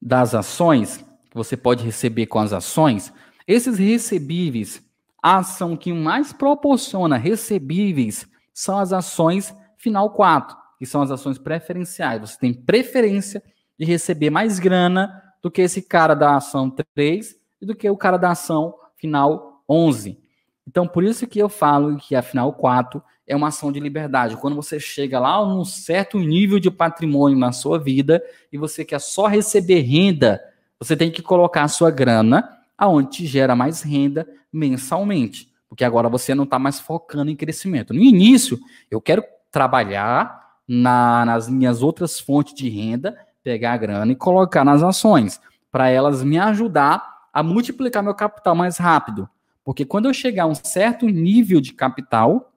das ações que você pode receber com as ações, esses recebíveis, a ação que mais proporciona recebíveis são as ações final 4, que são as ações preferenciais. Você tem preferência de receber mais grana do que esse cara da ação 3 e do que o cara da ação final 11. Então, por isso que eu falo que a final 4 é uma ação de liberdade. Quando você chega lá num certo nível de patrimônio na sua vida e você quer só receber renda você tem que colocar a sua grana aonde te gera mais renda mensalmente, porque agora você não está mais focando em crescimento. No início, eu quero trabalhar na, nas minhas outras fontes de renda, pegar a grana e colocar nas ações, para elas me ajudar a multiplicar meu capital mais rápido. Porque quando eu chegar a um certo nível de capital,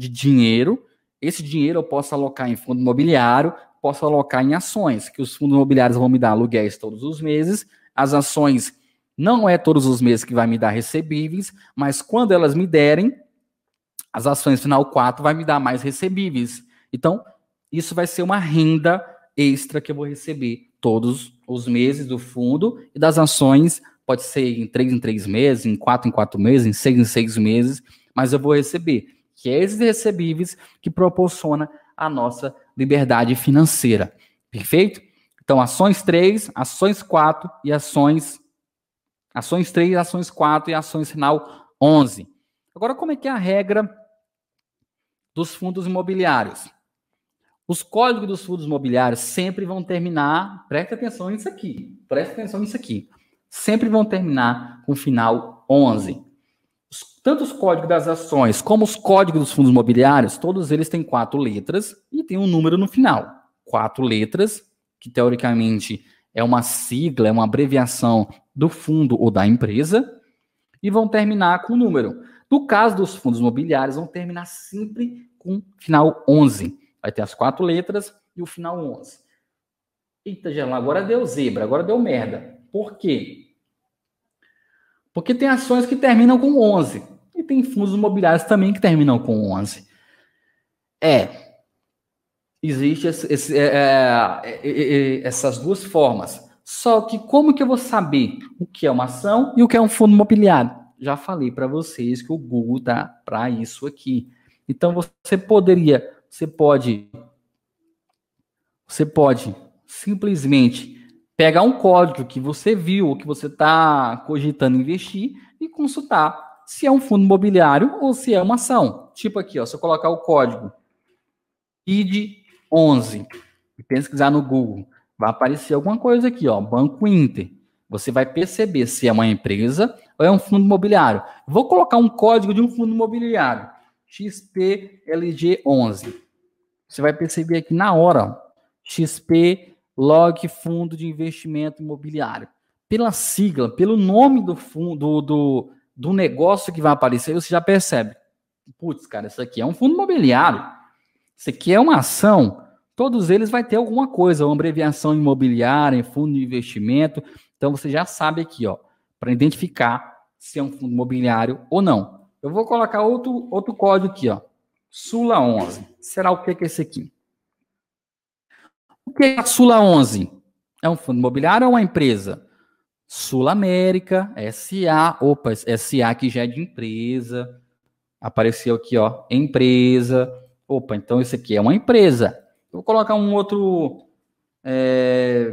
de dinheiro, esse dinheiro eu posso alocar em fundo imobiliário, posso alocar em ações, que os fundos imobiliários vão me dar aluguéis todos os meses, as ações não é todos os meses que vai me dar recebíveis, mas quando elas me derem, as ações final 4 vai me dar mais recebíveis. Então, isso vai ser uma renda extra que eu vou receber todos os meses do fundo e das ações, pode ser em três em três meses, em quatro em quatro meses, em seis em seis meses, mas eu vou receber, que é esses recebíveis que proporciona a nossa liberdade financeira. Perfeito? Então, ações 3, ações 4 e ações. Ações 3, ações 4 e ações final 11. Agora, como é que é a regra dos fundos imobiliários? Os códigos dos fundos imobiliários sempre vão terminar, presta atenção nisso aqui, presta atenção nisso aqui, sempre vão terminar com final 11 tanto os códigos das ações como os códigos dos fundos imobiliários, todos eles têm quatro letras e tem um número no final. Quatro letras, que teoricamente é uma sigla, é uma abreviação do fundo ou da empresa, e vão terminar com o número. No caso dos fundos imobiliários, vão terminar sempre com final 11. Vai ter as quatro letras e o final 11. Eita, Gelão, agora deu zebra, agora deu merda. Por quê? Porque tem ações que terminam com 11. tem fundos imobiliários também que terminam com 11. É, existe esse, esse, é, é, é, é, essas duas formas. Só que como que eu vou saber o que é uma ação e o que é um fundo imobiliário? Já falei para vocês que o Google tá para isso aqui. Então você poderia, você pode, você pode simplesmente pegar um código que você viu ou que você está cogitando investir e consultar se é um fundo imobiliário ou se é uma ação. Tipo aqui, ó, se eu colocar o código ID11 e pesquisar no Google, vai aparecer alguma coisa aqui, ó, Banco Inter. Você vai perceber se é uma empresa ou é um fundo imobiliário. Vou colocar um código de um fundo imobiliário, XPLG11. Você vai perceber aqui na hora, XP Log Fundo de Investimento Imobiliário. Pela sigla, pelo nome do fundo, do, do negócio que vai aparecer, você já percebe. Putz, cara, isso aqui é um fundo imobiliário. Isso aqui é uma ação. Todos eles vai ter alguma coisa, uma abreviação imobiliária, fundo de investimento. Então você já sabe aqui, ó, para identificar se é um fundo imobiliário ou não. Eu vou colocar outro, outro código aqui, ó. Sula 11. Será o que é esse aqui? O que é a Sula 11? É um fundo imobiliário ou uma empresa? Sul América, SA, opa, SA que já é de empresa. Apareceu aqui, ó, empresa. Opa, então isso aqui é uma empresa. Vou colocar um outro é,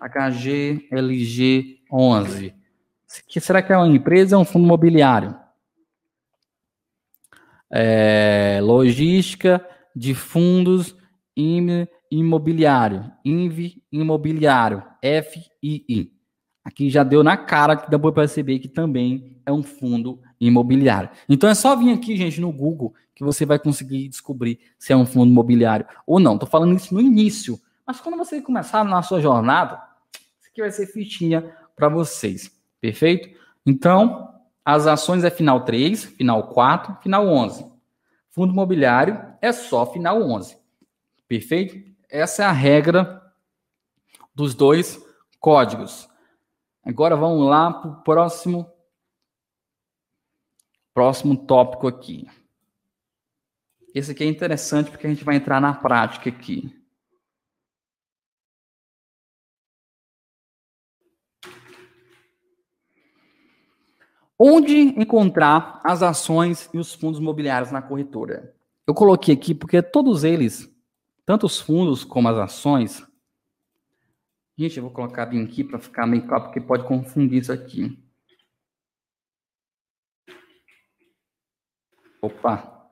HGLG 11. Que será que é uma empresa ou um fundo imobiliário? É, logística de fundos imobiliário, INV imobiliário, FII. Aqui já deu na cara que dá para perceber que também é um fundo imobiliário. Então é só vir aqui, gente, no Google que você vai conseguir descobrir se é um fundo imobiliário ou não. Estou falando isso no início, mas quando você começar na sua jornada, isso aqui vai ser fitinha para vocês. Perfeito? Então, as ações é final 3, final 4, final 11. Fundo imobiliário é só final 11. Perfeito? Essa é a regra dos dois códigos. Agora vamos lá para o próximo, próximo tópico aqui. Esse aqui é interessante porque a gente vai entrar na prática aqui. Onde encontrar as ações e os fundos imobiliários na corretora? Eu coloquei aqui porque todos eles, tanto os fundos como as ações, Gente, eu vou colocar bem aqui para ficar meio claro, porque pode confundir isso aqui. Opa.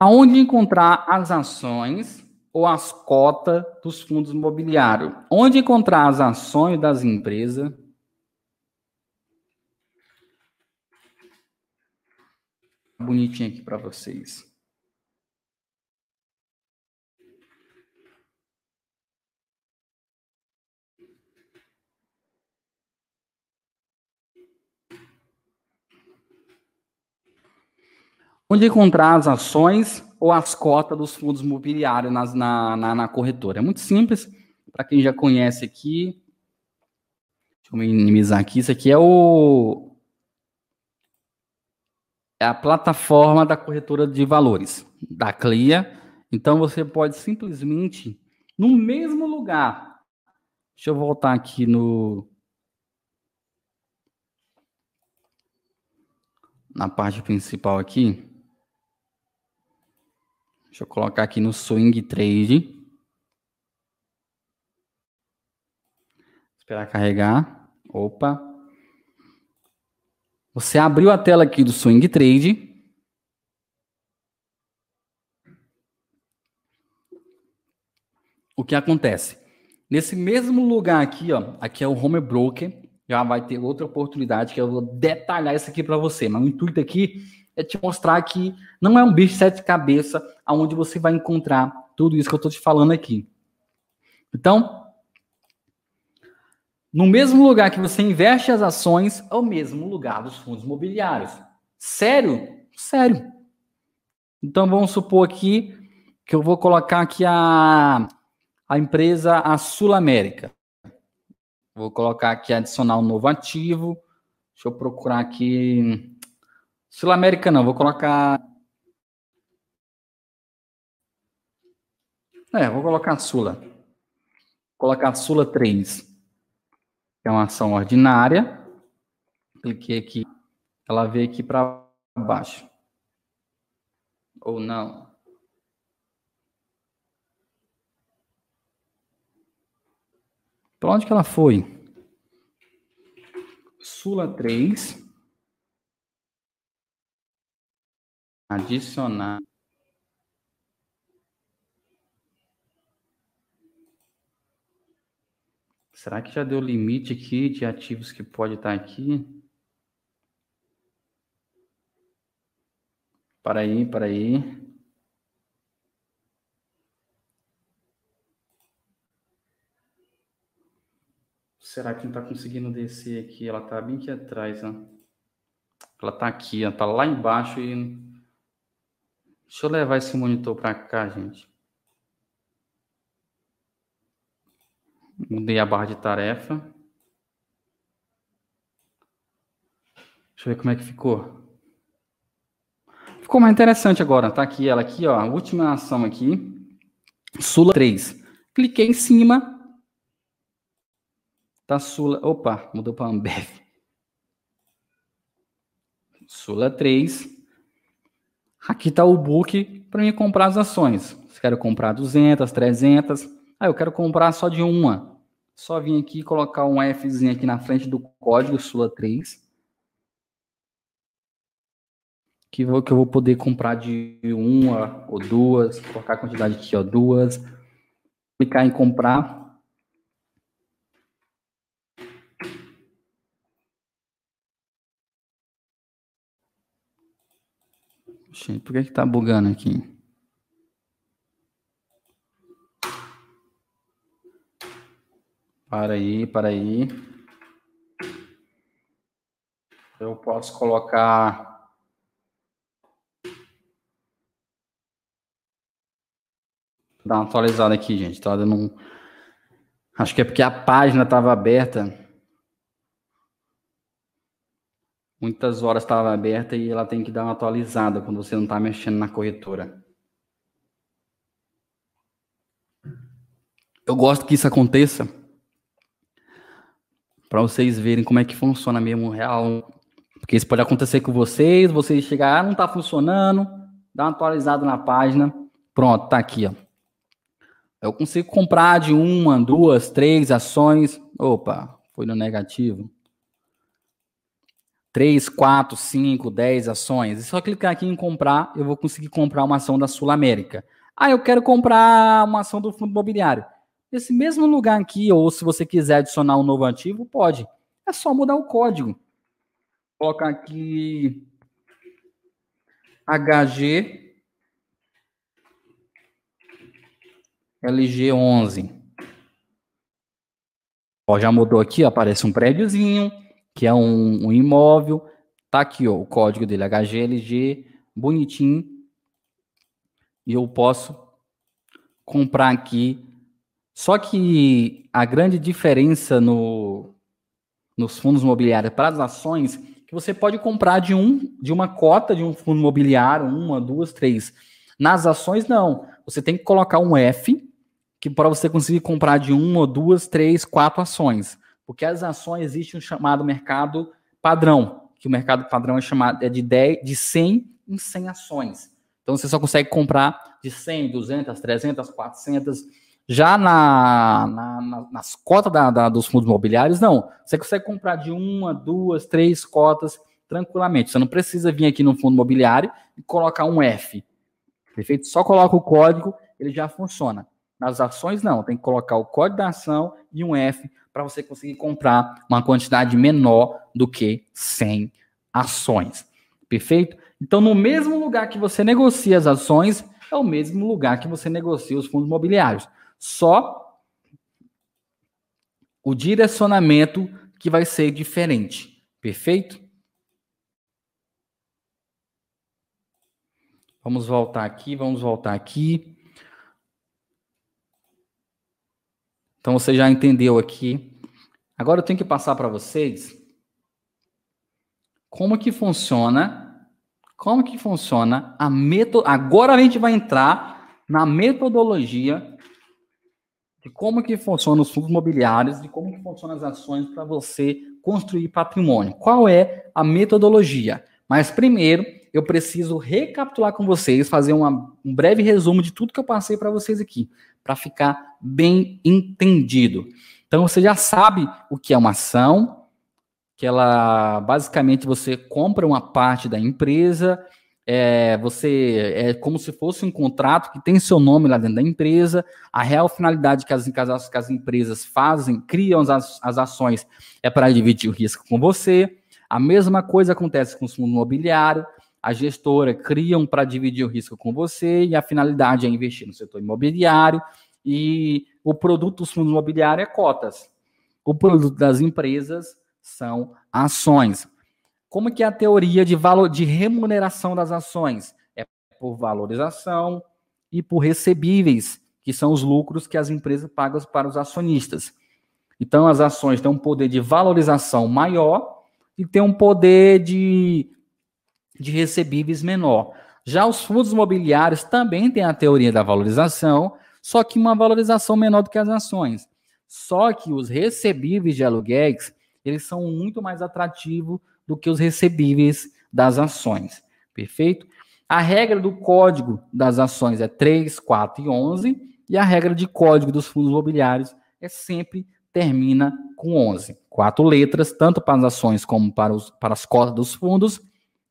Aonde encontrar as ações ou as cotas dos fundos imobiliários? Onde encontrar as ações das empresas? Bonitinho aqui para vocês. Onde encontrar as ações ou as cotas dos fundos imobiliários nas, na, na, na corretora? É muito simples, para quem já conhece aqui. Deixa eu minimizar aqui. Isso aqui é o é a plataforma da corretora de valores, da CLIA. Então você pode simplesmente, no mesmo lugar, deixa eu voltar aqui no na parte principal aqui. Deixa eu colocar aqui no Swing Trade. Esperar carregar. Opa. Você abriu a tela aqui do Swing Trade. O que acontece? Nesse mesmo lugar aqui, ó, aqui é o Home Broker, já vai ter outra oportunidade que eu vou detalhar isso aqui para você. Mas o intuito aqui é te mostrar que não é um bicho de sete cabeças aonde você vai encontrar tudo isso que eu estou te falando aqui. Então, no mesmo lugar que você investe as ações, é o mesmo lugar dos fundos imobiliários. Sério? Sério. Então, vamos supor aqui que eu vou colocar aqui a, a empresa, a Sul América. Vou colocar aqui adicionar um novo ativo. Deixa eu procurar aqui. Sul América não, vou colocar. É, vou colocar Sula. Vou colocar Sula 3. Que é uma ação ordinária. Cliquei aqui. Ela veio aqui para baixo. Ou não. Para onde que ela foi? Sula 3. Adicionar. Será que já deu limite aqui de ativos que pode estar aqui? Para aí, para aí. Será que não está conseguindo descer aqui? Ela está bem aqui atrás, né? Ela está aqui, está lá embaixo e... Deixa eu levar esse monitor para cá, gente. Mudei a barra de tarefa. Deixa eu ver como é que ficou. Ficou mais interessante agora. Tá aqui ela aqui, ó. Última ação aqui. Sula 3. Cliquei em cima. Tá Sula. Opa, mudou para Ambev. Sula 3. Aqui tá o book para mim comprar as ações. Se quero comprar 200, 300. Ah, eu quero comprar só de uma. Só vim aqui colocar um Fzinho aqui na frente do código Sula 3. Que, vou, que eu vou poder comprar de uma ou duas. Colocar a quantidade aqui, ó, duas. Clicar em comprar. Por que que tá bugando aqui? Para aí, para aí. Eu posso colocar dar uma atualizada aqui, gente. Tá dando um... Acho que é porque a página estava aberta. muitas horas estava aberta e ela tem que dar uma atualizada quando você não está mexendo na corretora. Eu gosto que isso aconteça para vocês verem como é que funciona mesmo real. Porque isso pode acontecer com vocês, vocês chegar, ah, não está funcionando, dá uma atualizada na página, pronto, tá aqui, ó. Eu consigo comprar de uma, duas, três ações. Opa, foi no negativo. 3, 4, 5, 10 ações. É só clicar aqui em comprar, eu vou conseguir comprar uma ação da Sul América. Ah, eu quero comprar uma ação do fundo imobiliário. Nesse mesmo lugar aqui, ou se você quiser adicionar um novo ativo, pode. É só mudar o código. Colocar aqui HG LG11. Ó, já mudou aqui, aparece um prédiozinho que é um, um imóvel. Tá aqui ó, o código dele, HGLG, bonitinho. E eu posso comprar aqui. Só que a grande diferença no, nos fundos imobiliários para as ações que você pode comprar de um de uma cota de um fundo imobiliário, uma, duas, três. Nas ações, não. Você tem que colocar um F que para você conseguir comprar de uma, duas, três, quatro ações. Porque as ações existe um chamado mercado padrão, que o mercado padrão é chamado é de 10, de 100 em 100 ações. Então você só consegue comprar de 100, 200, 300, 400. Já na, na, na nas cotas da, da, dos fundos imobiliários, não. Você consegue comprar de uma, duas, três cotas tranquilamente. Você não precisa vir aqui no fundo imobiliário e colocar um F. Perfeito? Só coloca o código, ele já funciona. Nas ações, não. Tem que colocar o código da ação e um F para você conseguir comprar uma quantidade menor do que 100 ações. Perfeito? Então, no mesmo lugar que você negocia as ações, é o mesmo lugar que você negocia os fundos imobiliários. Só o direcionamento que vai ser diferente. Perfeito? Vamos voltar aqui, vamos voltar aqui. Então você já entendeu aqui. Agora eu tenho que passar para vocês como que funciona, como que funciona a metodologia. Agora a gente vai entrar na metodologia de como que funcionam os fundos imobiliários, de como que funcionam as ações para você construir patrimônio. Qual é a metodologia? Mas primeiro, eu preciso recapitular com vocês, fazer uma, um breve resumo de tudo que eu passei para vocês aqui, para ficar bem entendido. Então você já sabe o que é uma ação, que ela basicamente você compra uma parte da empresa, é, você é como se fosse um contrato que tem seu nome lá dentro da empresa. A real finalidade que as, que as, que as empresas fazem, criam as, as ações, é para dividir o risco com você. A mesma coisa acontece com o fundo imobiliário. A gestora criam para dividir o risco com você e a finalidade é investir no setor imobiliário e o produto dos fundos imobiliários é cotas. O produto das empresas são ações. Como que é a teoria de valor de remuneração das ações? É por valorização e por recebíveis, que são os lucros que as empresas pagam para os acionistas. Então as ações têm um poder de valorização maior e têm um poder de, de recebíveis menor. Já os fundos imobiliários também têm a teoria da valorização, só que uma valorização menor do que as ações. Só que os recebíveis de aluguéis, eles são muito mais atrativos do que os recebíveis das ações. Perfeito? A regra do código das ações é 3, 4 e 11, e a regra de código dos fundos imobiliários é sempre termina com 11. Quatro letras, tanto para as ações como para, os, para as cotas dos fundos,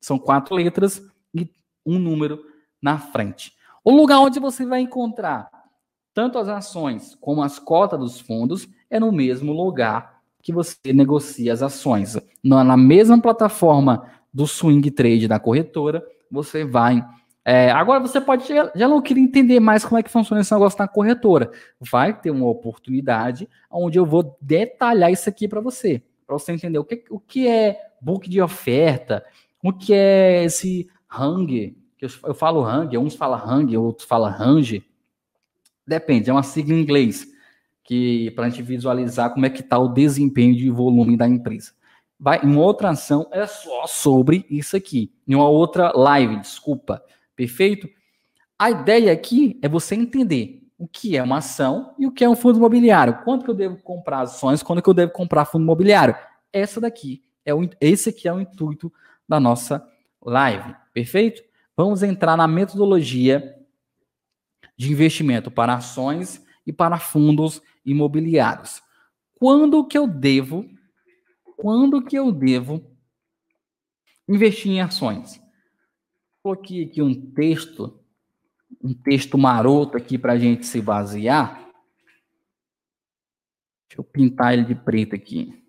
são quatro letras e um número na frente. O lugar onde você vai encontrar tanto as ações como as cotas dos fundos é no mesmo lugar que você negocia as ações. Na mesma plataforma do swing trade da corretora, você vai. É, agora você pode já não querer entender mais como é que funciona esse negócio na corretora. Vai ter uma oportunidade onde eu vou detalhar isso aqui para você, para você entender o que, o que é book de oferta, o que é esse hang, que eu, eu falo hang, uns falam hang, outros falam range. Depende, é uma sigla em inglês, que para a gente visualizar como é que está o desempenho de volume da empresa. Vai, em outra ação é só sobre isso aqui. Em uma outra live, desculpa. Perfeito? A ideia aqui é você entender o que é uma ação e o que é um fundo imobiliário. Quanto que eu devo comprar ações, quando que eu devo comprar fundo imobiliário. Essa daqui é o esse aqui é o intuito da nossa live. Perfeito? Vamos entrar na metodologia de investimento para ações e para fundos imobiliários. Quando que eu devo, quando que eu devo investir em ações? Coloquei aqui um texto, um texto maroto aqui para a gente se basear. Deixa eu pintar ele de preto aqui.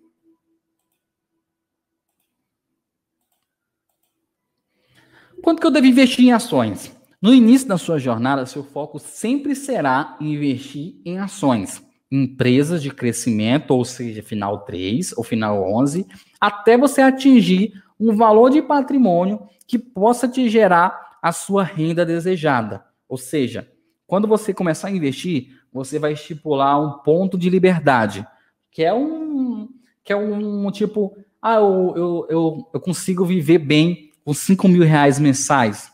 Quanto que eu devo investir em ações? No início da sua jornada, seu foco sempre será investir em ações, empresas de crescimento, ou seja, final 3 ou final 11, até você atingir um valor de patrimônio que possa te gerar a sua renda desejada. Ou seja, quando você começar a investir, você vai estipular um ponto de liberdade, que é um, que é um tipo, ah, eu, eu, eu, eu consigo viver bem com 5 mil reais mensais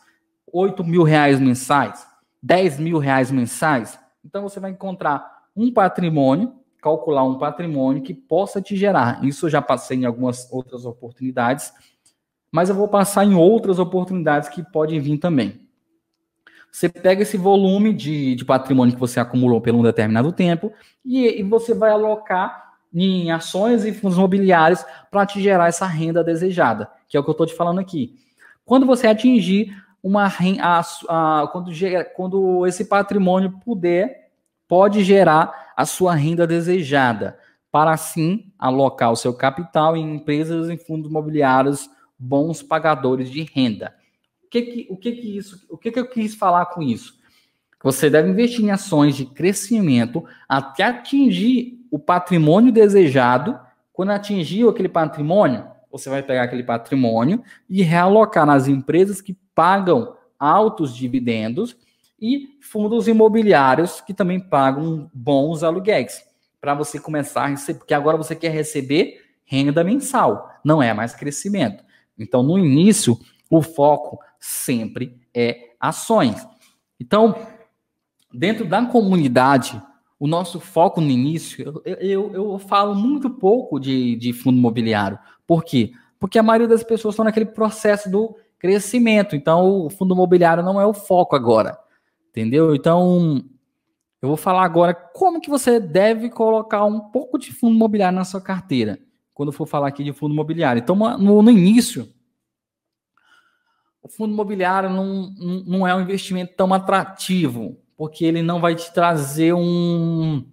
8 mil reais mensais, 10 mil reais mensais, então você vai encontrar um patrimônio, calcular um patrimônio que possa te gerar. Isso eu já passei em algumas outras oportunidades, mas eu vou passar em outras oportunidades que podem vir também. Você pega esse volume de, de patrimônio que você acumulou por um determinado tempo e, e você vai alocar em ações e fundos imobiliários para te gerar essa renda desejada, que é o que eu estou te falando aqui. Quando você atingir uma a, a, quando, quando esse patrimônio puder, pode gerar a sua renda desejada, para assim alocar o seu capital em empresas e fundos imobiliários bons pagadores de renda. O que que, o que, que isso, o que, que eu quis falar com isso? Você deve investir em ações de crescimento até atingir o patrimônio desejado. Quando atingir aquele patrimônio, você vai pegar aquele patrimônio e realocar nas empresas que pagam altos dividendos e fundos imobiliários que também pagam bons aluguéis para você começar a receber, porque agora você quer receber renda mensal, não é mais crescimento. Então, no início, o foco sempre é ações. Então, dentro da comunidade, o nosso foco no início, eu, eu, eu falo muito pouco de, de fundo imobiliário. Por quê? Porque a maioria das pessoas estão naquele processo do crescimento. Então, o fundo imobiliário não é o foco agora. Entendeu? Então, eu vou falar agora como que você deve colocar um pouco de fundo imobiliário na sua carteira, quando for falar aqui de fundo imobiliário. Então, no, no início, o fundo imobiliário não, não é um investimento tão atrativo, porque ele não vai te trazer um,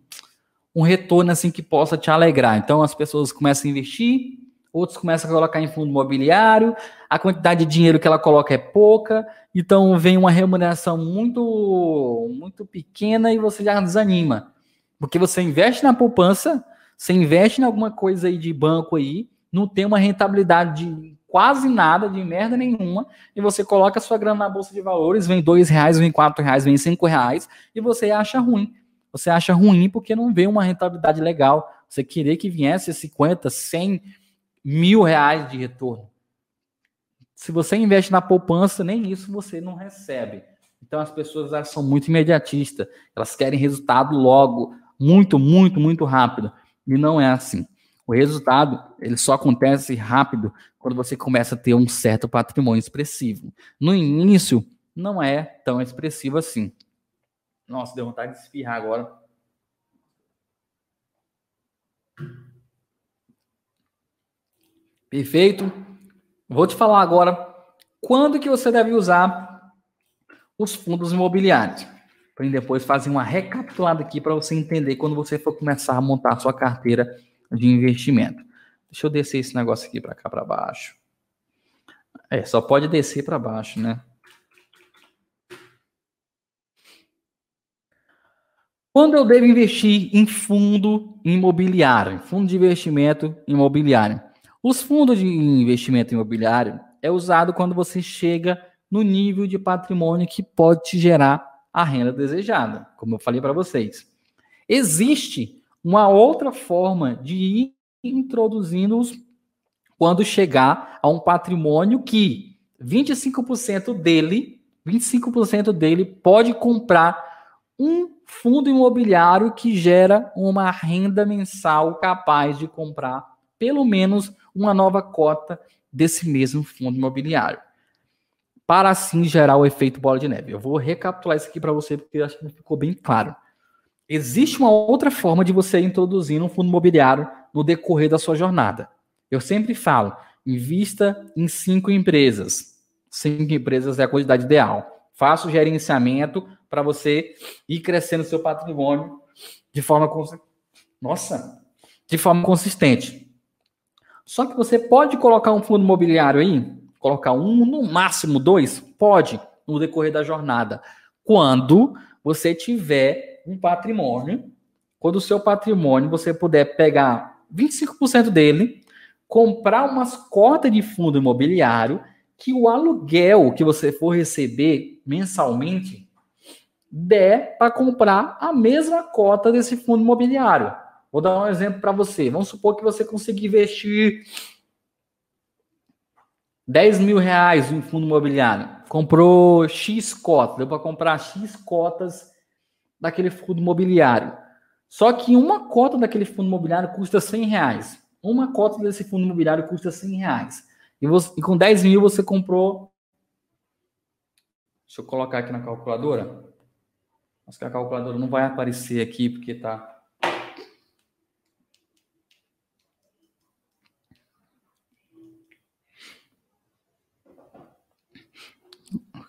um retorno assim que possa te alegrar. Então, as pessoas começam a investir, outros começam a colocar em fundo imobiliário, a quantidade de dinheiro que ela coloca é pouca, então vem uma remuneração muito muito pequena e você já desanima. Porque você investe na poupança, você investe em alguma coisa aí de banco aí, não tem uma rentabilidade de quase nada, de merda nenhuma, e você coloca sua grana na bolsa de valores, vem dois reais, vem quatro reais, vem cinco reais, e você acha ruim. Você acha ruim porque não vê uma rentabilidade legal. Você queria que viesse 50, 100 mil reais de retorno. Se você investe na poupança, nem isso você não recebe. Então as pessoas elas são muito imediatistas, elas querem resultado logo, muito, muito, muito rápido. E não é assim. O resultado, ele só acontece rápido quando você começa a ter um certo patrimônio expressivo. No início, não é tão expressivo assim. Nossa, deu vontade de espirrar agora. Perfeito. Vou te falar agora quando que você deve usar os fundos imobiliários. Para depois fazer uma recapitulada aqui para você entender quando você for começar a montar a sua carteira de investimento. Deixa eu descer esse negócio aqui para cá para baixo. É, só pode descer para baixo, né? Quando eu devo investir em fundo imobiliário, fundo de investimento imobiliário? Os fundos de investimento imobiliário é usado quando você chega no nível de patrimônio que pode te gerar a renda desejada, como eu falei para vocês. Existe uma outra forma de ir introduzindo-os quando chegar a um patrimônio que 25% dele, 25% dele pode comprar um fundo imobiliário que gera uma renda mensal capaz de comprar pelo menos uma nova cota desse mesmo fundo imobiliário, para assim gerar o efeito bola de neve. Eu vou recapitular isso aqui para você, porque acho que ficou bem claro. Existe uma outra forma de você introduzir um fundo imobiliário no decorrer da sua jornada. Eu sempre falo, invista em cinco empresas. Cinco empresas é a quantidade ideal. Faça o gerenciamento para você ir crescendo seu patrimônio de forma nossa, de forma consistente. Só que você pode colocar um fundo imobiliário aí, colocar um, no máximo dois, pode, no decorrer da jornada. Quando você tiver um patrimônio, quando o seu patrimônio você puder pegar 25% dele, comprar umas cotas de fundo imobiliário, que o aluguel que você for receber mensalmente der para comprar a mesma cota desse fundo imobiliário. Vou dar um exemplo para você. Vamos supor que você consiga investir 10 mil reais em fundo imobiliário. Comprou X cotas, deu para comprar X cotas daquele fundo imobiliário. Só que uma cota daquele fundo imobiliário custa 100 reais. Uma cota desse fundo imobiliário custa 100 reais. E, você, e com 10 mil você comprou. Deixa eu colocar aqui na calculadora. Acho que a calculadora não vai aparecer aqui porque está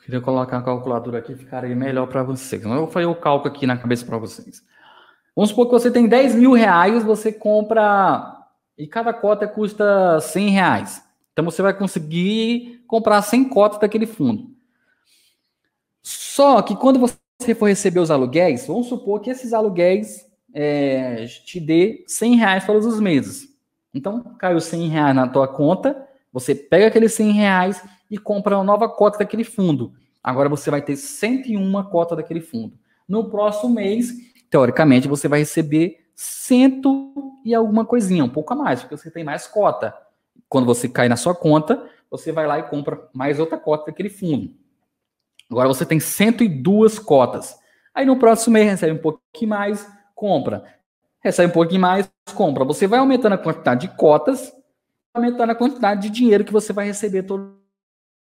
Queria colocar a calculadora aqui, ficaria melhor para vocês. Eu fazer o cálculo aqui na cabeça para vocês. Vamos supor que você tem 10 mil reais, você compra e cada cota custa 100 reais. Então você vai conseguir comprar 100 cotas daquele fundo. Só que quando você for receber os aluguéis, vamos supor que esses aluguéis é, te dê 100 reais todos os meses. Então caiu 100 reais na tua conta, você pega aqueles 100 reais e compra uma nova cota daquele fundo. Agora você vai ter 101 cota daquele fundo. No próximo mês, teoricamente, você vai receber cento e alguma coisinha, um pouco a mais, porque você tem mais cota. Quando você cai na sua conta, você vai lá e compra mais outra cota daquele fundo. Agora você tem 102 cotas. Aí no próximo mês recebe um pouquinho mais, compra. Recebe um pouquinho mais, compra. Você vai aumentando a quantidade de cotas, aumentando a quantidade de dinheiro que você vai receber todos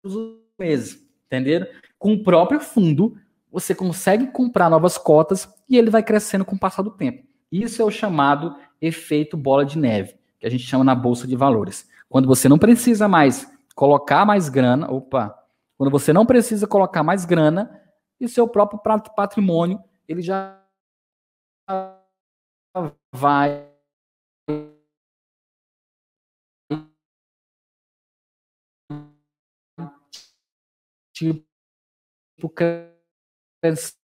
os meses. Entenderam? Com o próprio fundo, você consegue comprar novas cotas e ele vai crescendo com o passar do tempo. Isso é o chamado efeito bola de neve, que a gente chama na bolsa de valores. Quando você não precisa mais colocar mais grana, opa, quando você não precisa colocar mais grana, e seu próprio patrimônio, ele já vai tipo crescendo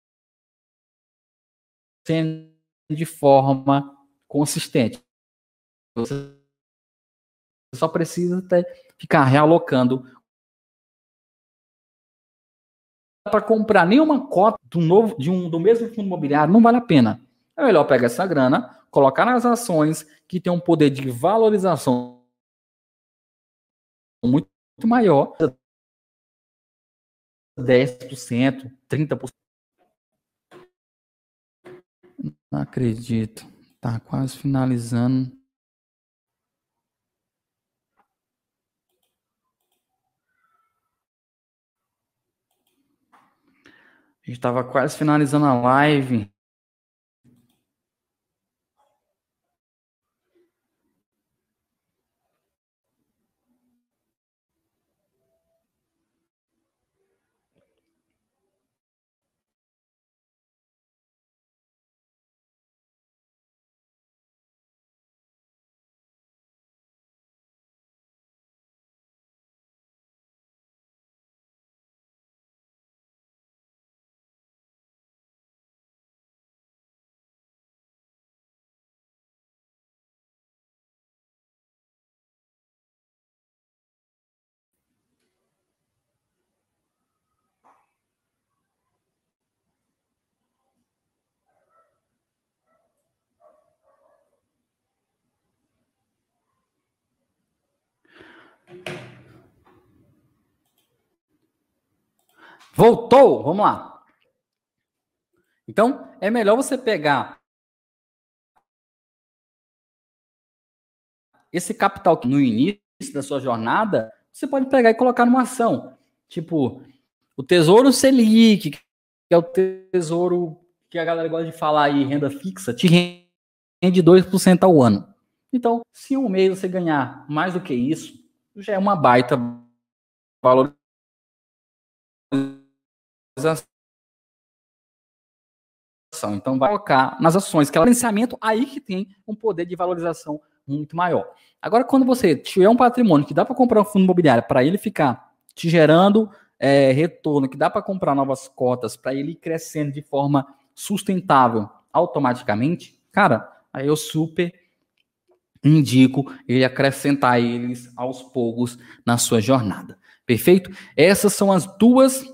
de forma consistente. Você só precisa ficar realocando para comprar nenhuma cota do novo de um do mesmo fundo imobiliário não vale a pena. É melhor pegar essa grana, colocar nas ações que tem um poder de valorização muito maior, 10%, 30%. Não acredito. Tá quase finalizando. A gente estava quase finalizando a live. Voltou, vamos lá. Então, é melhor você pegar esse capital que no início da sua jornada, você pode pegar e colocar numa ação. Tipo, o Tesouro Selic, que é o tesouro que a galera gosta de falar aí, renda fixa, te rende 2% ao ano. Então, se um mês você ganhar mais do que isso, já é uma baita valorização então, vai colocar nas ações, que é o financiamento, aí que tem um poder de valorização muito maior. Agora, quando você tiver um patrimônio que dá para comprar um fundo imobiliário para ele ficar te gerando é, retorno, que dá para comprar novas cotas, para ele ir crescendo de forma sustentável automaticamente, cara, aí eu super indico ele acrescentar eles aos poucos na sua jornada. Perfeito? Essas são as duas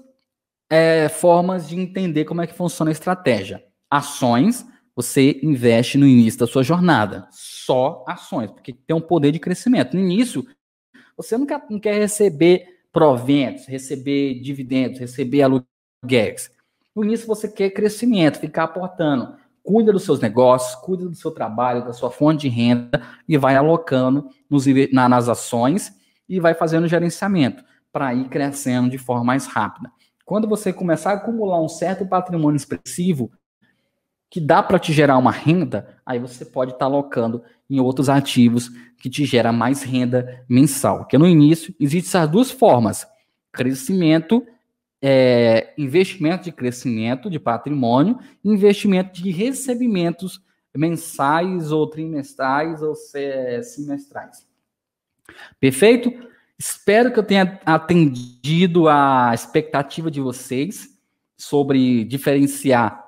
é, formas de entender como é que funciona a estratégia. Ações, você investe no início da sua jornada. Só ações, porque tem um poder de crescimento. No início, você não quer, não quer receber proventos, receber dividendos, receber aluguéis. No início, você quer crescimento, ficar aportando. Cuida dos seus negócios, cuida do seu trabalho, da sua fonte de renda e vai alocando nos, na, nas ações e vai fazendo gerenciamento para ir crescendo de forma mais rápida. Quando você começar a acumular um certo patrimônio expressivo, que dá para te gerar uma renda, aí você pode estar tá alocando em outros ativos que te gera mais renda mensal. Porque no início existem essas duas formas: crescimento, é, investimento de crescimento de patrimônio, investimento de recebimentos mensais ou trimestrais ou semestrais. Perfeito? Espero que eu tenha atendido a expectativa de vocês sobre diferenciar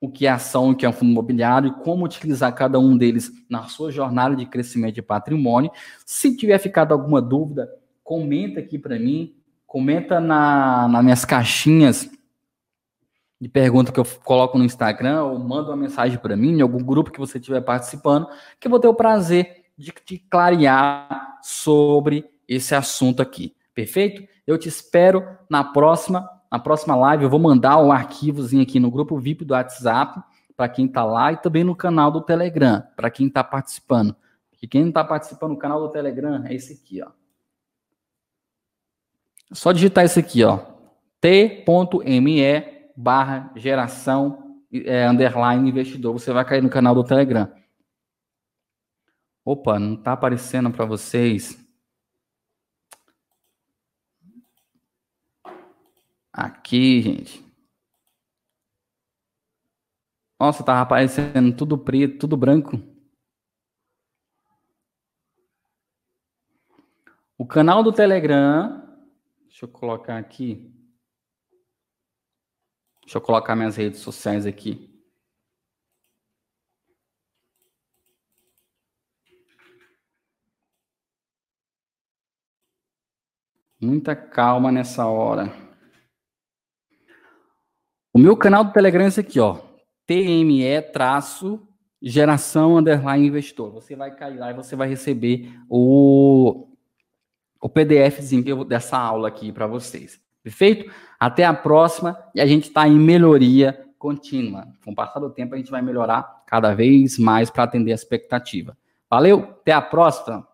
o que é ação e o que é um fundo imobiliário e como utilizar cada um deles na sua jornada de crescimento de patrimônio. Se tiver ficado alguma dúvida, comenta aqui para mim, comenta na, nas minhas caixinhas de pergunta que eu coloco no Instagram ou manda uma mensagem para mim em algum grupo que você estiver participando, que eu vou ter o prazer de, de clarear sobre esse assunto aqui. Perfeito? Eu te espero na próxima, na próxima live. Eu vou mandar um arquivozinho aqui no grupo VIP do WhatsApp para quem está lá e também no canal do Telegram para quem está participando. E quem não está participando no canal do Telegram é esse aqui, ó. Só digitar esse aqui, ó. t.me barra geração é, underline investidor. Você vai cair no canal do Telegram. Opa, não está aparecendo para vocês. Aqui, gente. Nossa, tava aparecendo tudo preto, tudo branco. O canal do Telegram. Deixa eu colocar aqui. Deixa eu colocar minhas redes sociais aqui. Muita calma nessa hora. O meu canal do Telegram é esse aqui, ó. TME traço geração underline investidor. Você vai cair lá e você vai receber o, o PDFzinho dessa aula aqui para vocês. Perfeito? Até a próxima e a gente está em melhoria contínua. Com o passar do tempo, a gente vai melhorar cada vez mais para atender a expectativa. Valeu, até a próxima!